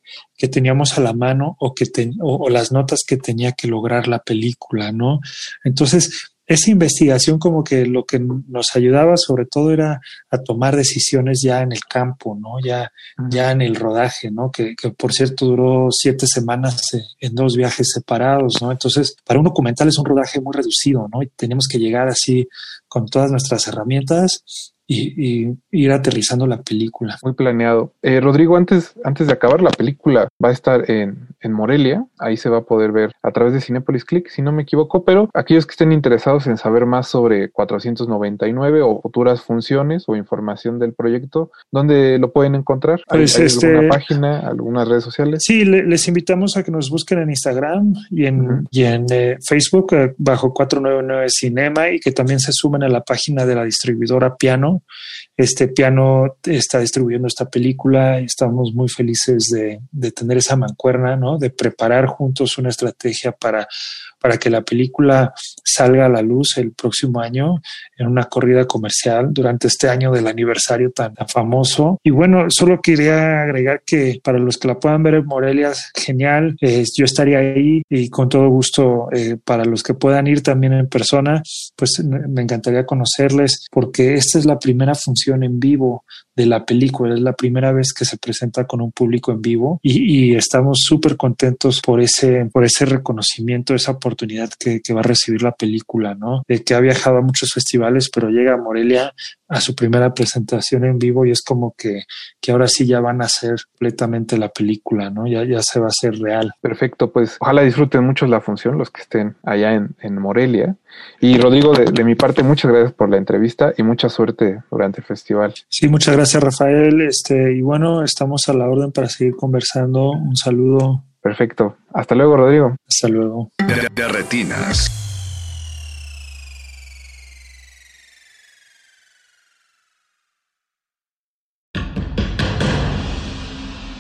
teníamos a la mano o, que o, las notas que tenía que lograr la película, ¿no? Entonces, esa investigación como que lo que nos ayudaba sobre todo era a tomar decisiones ya en el campo, ¿no? Ya, ya en el rodaje, ¿no? Que, que, por cierto duró siete semanas en dos viajes separados, ¿no? Entonces, para un documental es un rodaje muy reducido, ¿no? Y tenemos que llegar así con todas nuestras herramientas y, ir aterrizando la película. Muy planeado. Eh, Rodrigo, antes, antes de acabar, la película va a estar en, en Morelia. Ahí se va a poder ver a través de Cinepolis Click, si no me equivoco. Pero aquellos que estén interesados en saber más sobre 499 o futuras funciones o información del proyecto, ¿dónde lo pueden encontrar? ¿Hay, pues, este, alguna página, algunas redes sociales? Sí, les invitamos a que nos busquen en Instagram y en, y en eh, Facebook eh, bajo 499 Cinema y que también se sumen a la página de la distribuidora Piano este piano está distribuyendo esta película estamos muy felices de, de tener esa mancuerna, ¿no? De preparar juntos una estrategia para para que la película salga a la luz el próximo año en una corrida comercial durante este año del aniversario tan, famoso. Y bueno, solo quería agregar que para los que la puedan ver en Morelia, genial, eh, yo estaría ahí y con todo gusto eh, para los que puedan ir también en persona, pues me encantaría conocerles porque esta es la primera función en vivo de la película. Es la primera vez que se presenta con un público en vivo y, estamos súper contentos por ese, por ese reconocimiento, esa oportunidad que, va a recibir la película, ¿no? De que ha viajado a muchos festivales, pero llega a Morelia a su primera presentación en vivo y es como que, que ahora sí ya van a hacer completamente la película, ¿no? Ya, ya se va a hacer real. Perfecto, pues ojalá disfruten mucho la función los que estén allá en, en Morelia. Y Rodrigo, de, de mi parte, muchas gracias por la entrevista y mucha suerte durante el festival. Sí, muchas gracias Gracias, Rafael. Este, y bueno, estamos a la orden para seguir conversando. Un saludo. Perfecto. Hasta luego, Rodrigo. Hasta luego. De, retinas.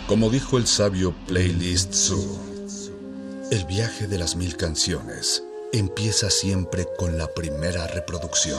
Como dijo el sabio Playlist Zoo, el viaje de las mil canciones empieza siempre con la primera reproducción.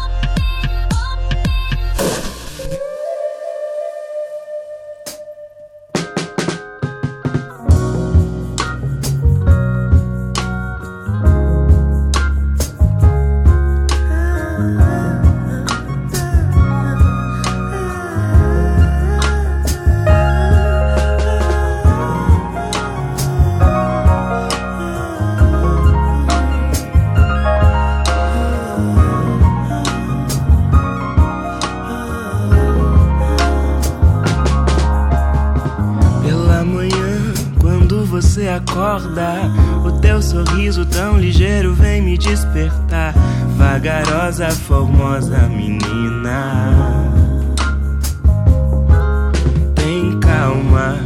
Acorda, o teu sorriso tão ligeiro vem me despertar. Vagarosa, formosa menina. Tem calma,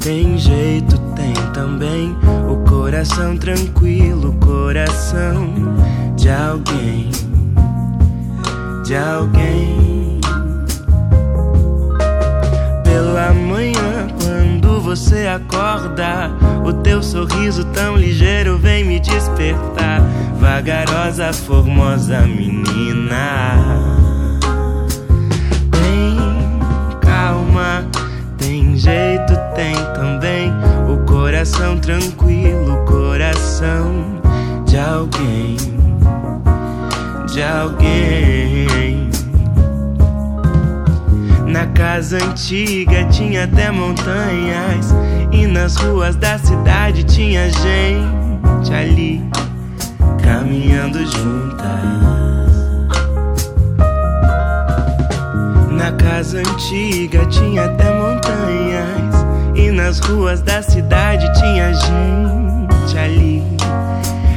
tem jeito, tem também o coração tranquilo, coração de alguém, de alguém. Você acorda, o teu sorriso tão ligeiro vem me despertar. Vagarosa, formosa menina. Tem calma, tem jeito, tem também o coração tranquilo, coração de alguém, de alguém. Na casa antiga tinha até montanhas e nas ruas da cidade tinha gente ali caminhando juntas. Na casa antiga tinha até montanhas e nas ruas da cidade tinha gente ali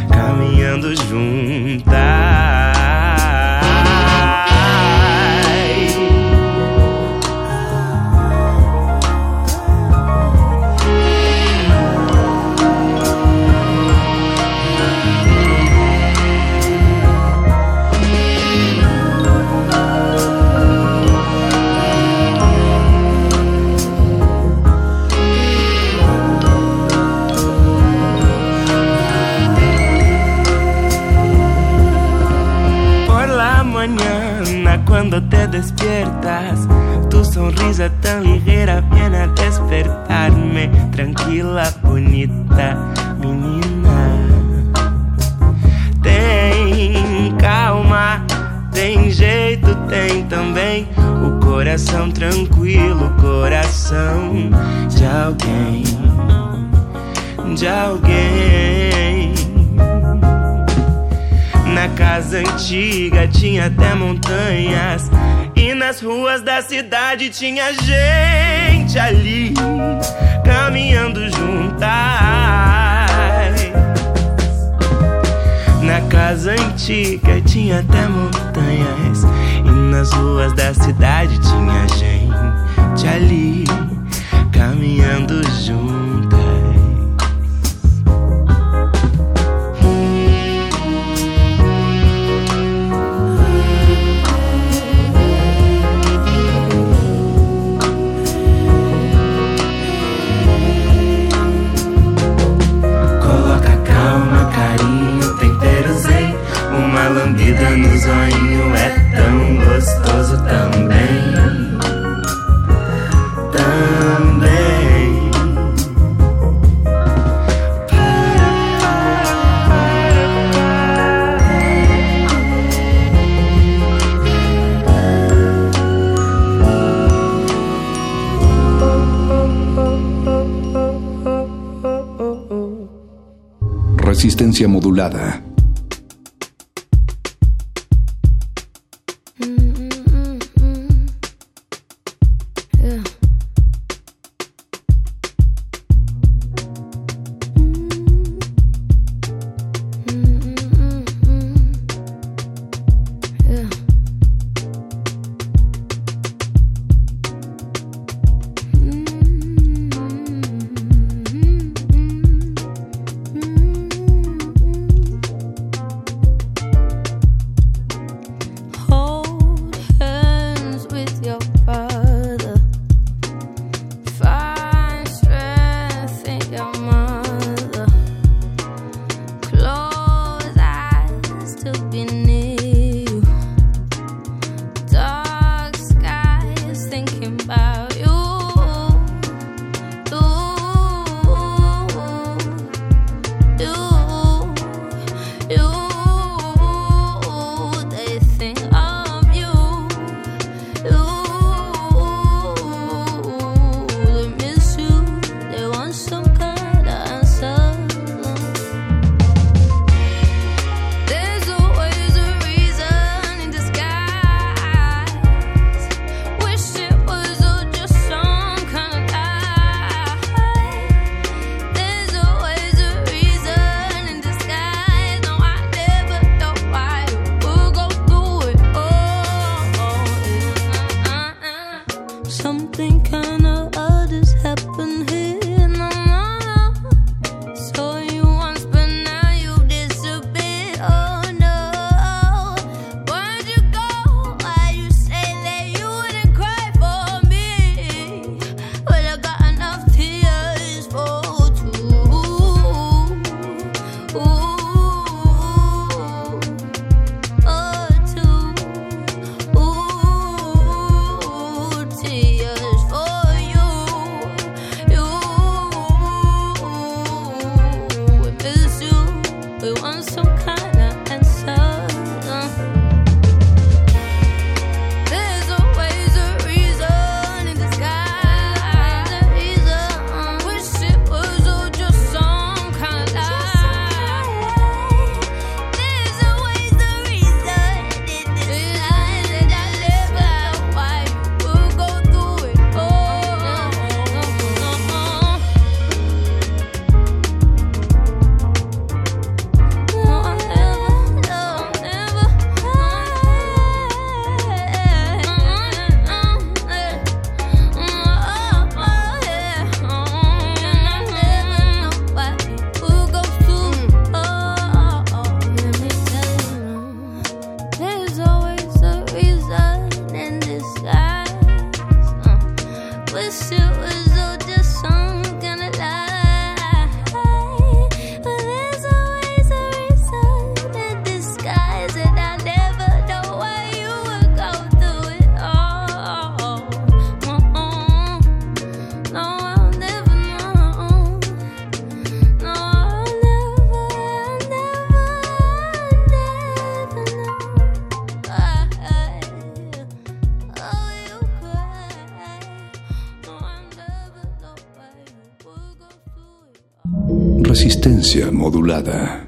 caminhando juntas. Tinha gente ali caminhando juntas. Na casa antiga tinha até montanhas. E nas ruas da cidade tinha gente ali caminhando Resistencia modulada.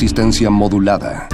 Resistencia modulada.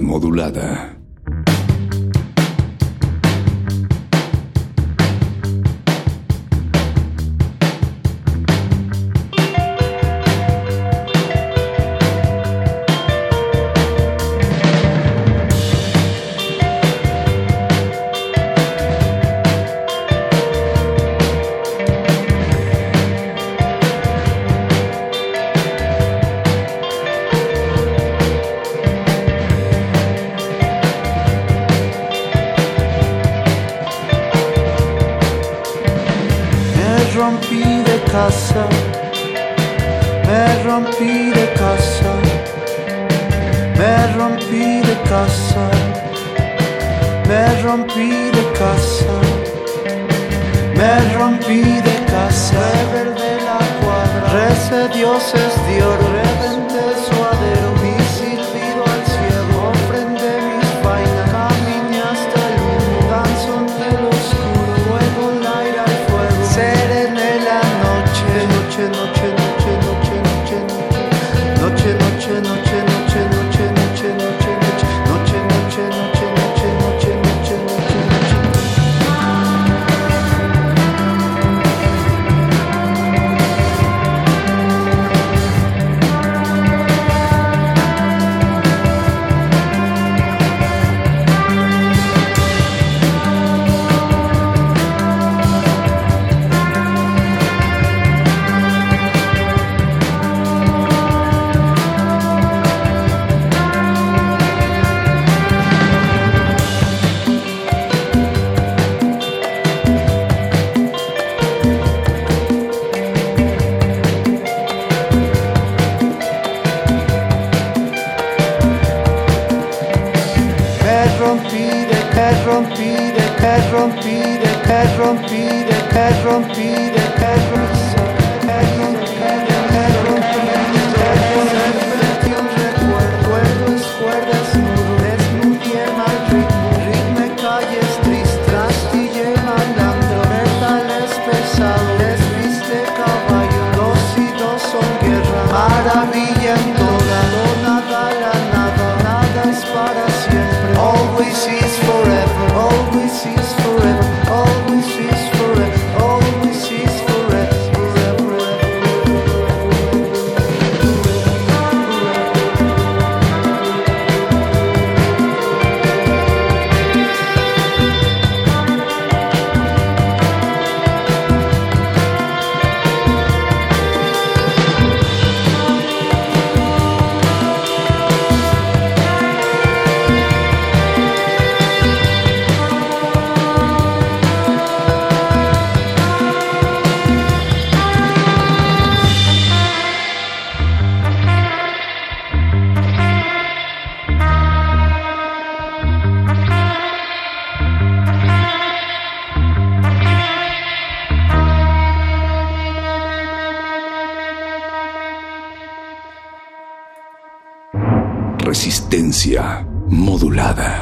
Modulada. Modulada.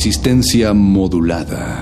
Resistencia modulada.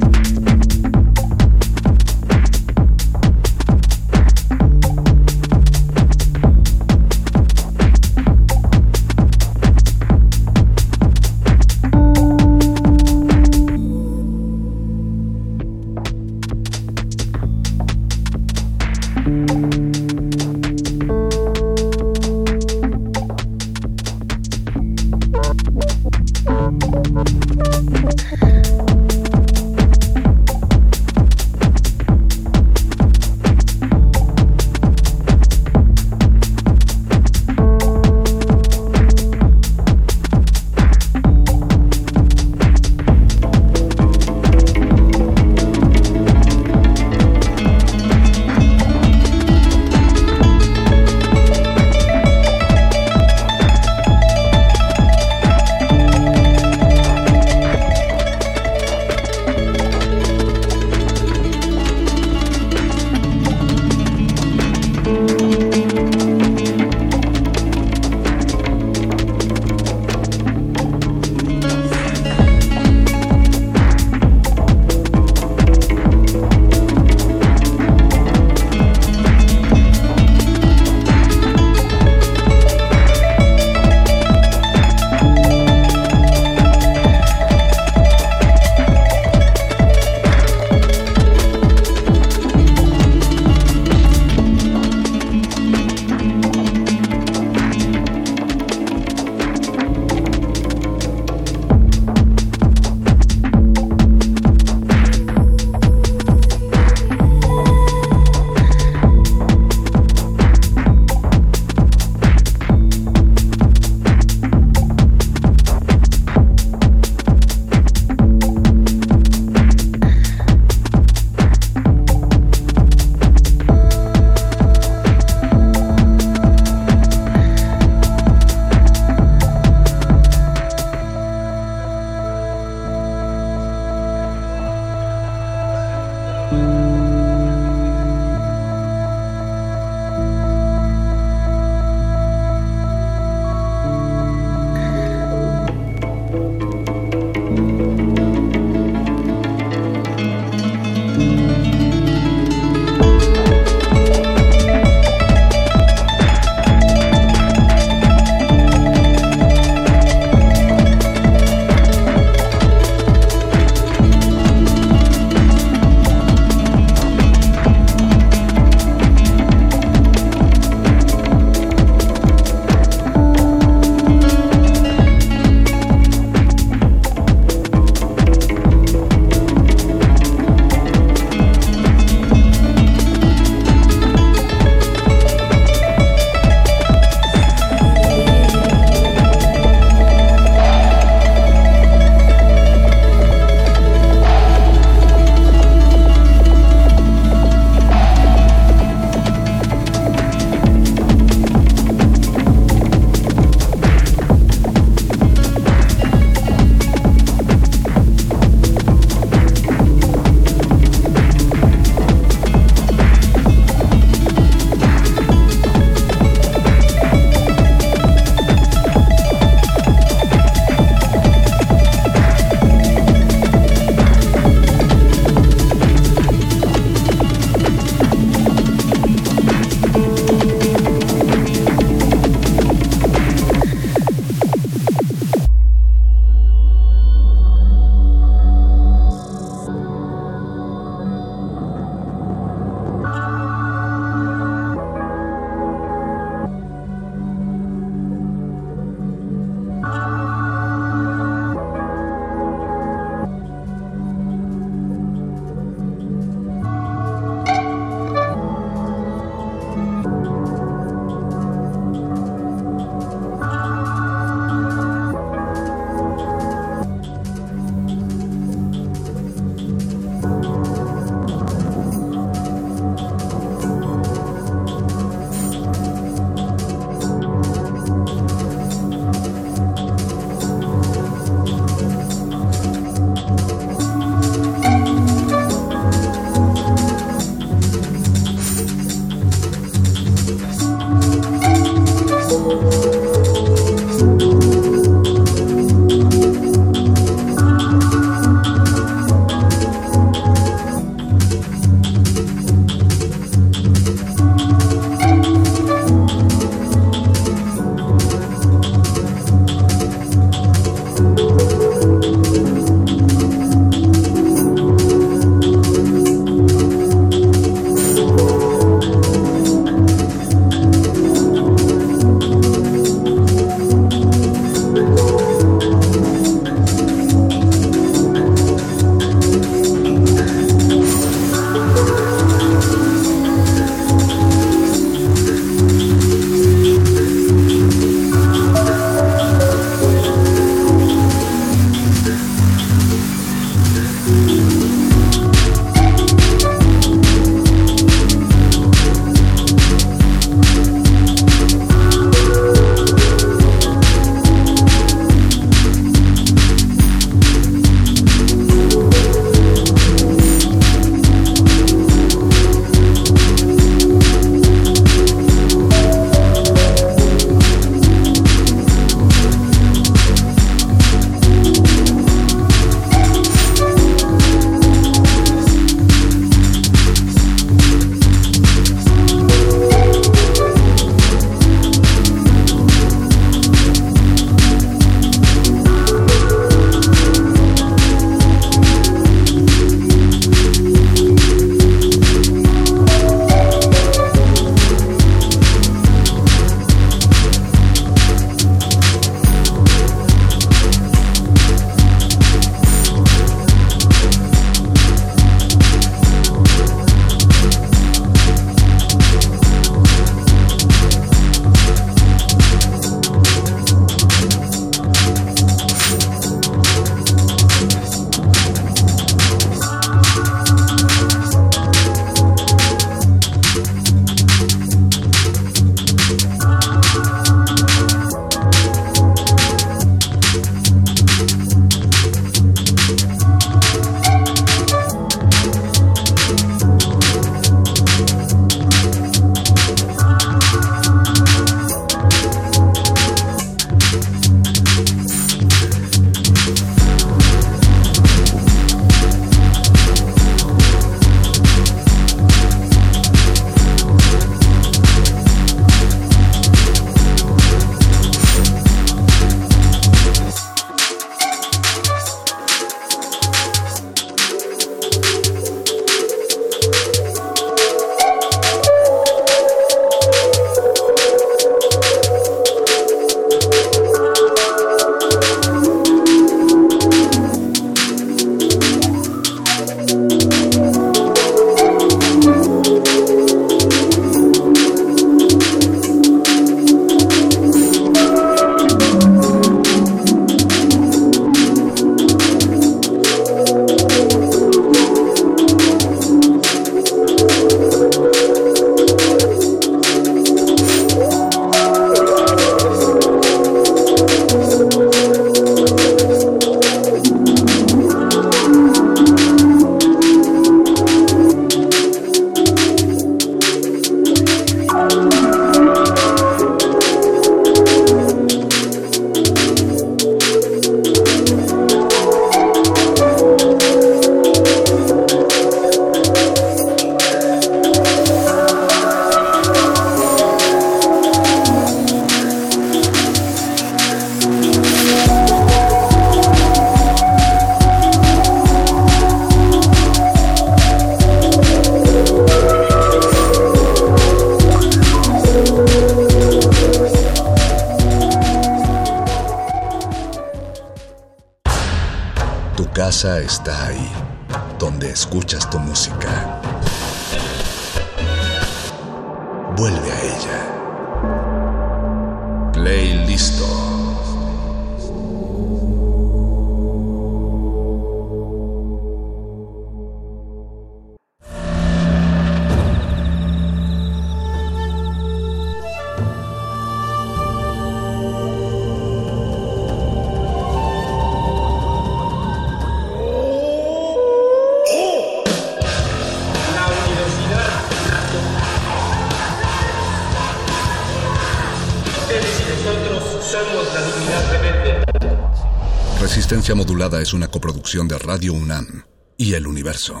Una coproducción de Radio UNAM y El Universo.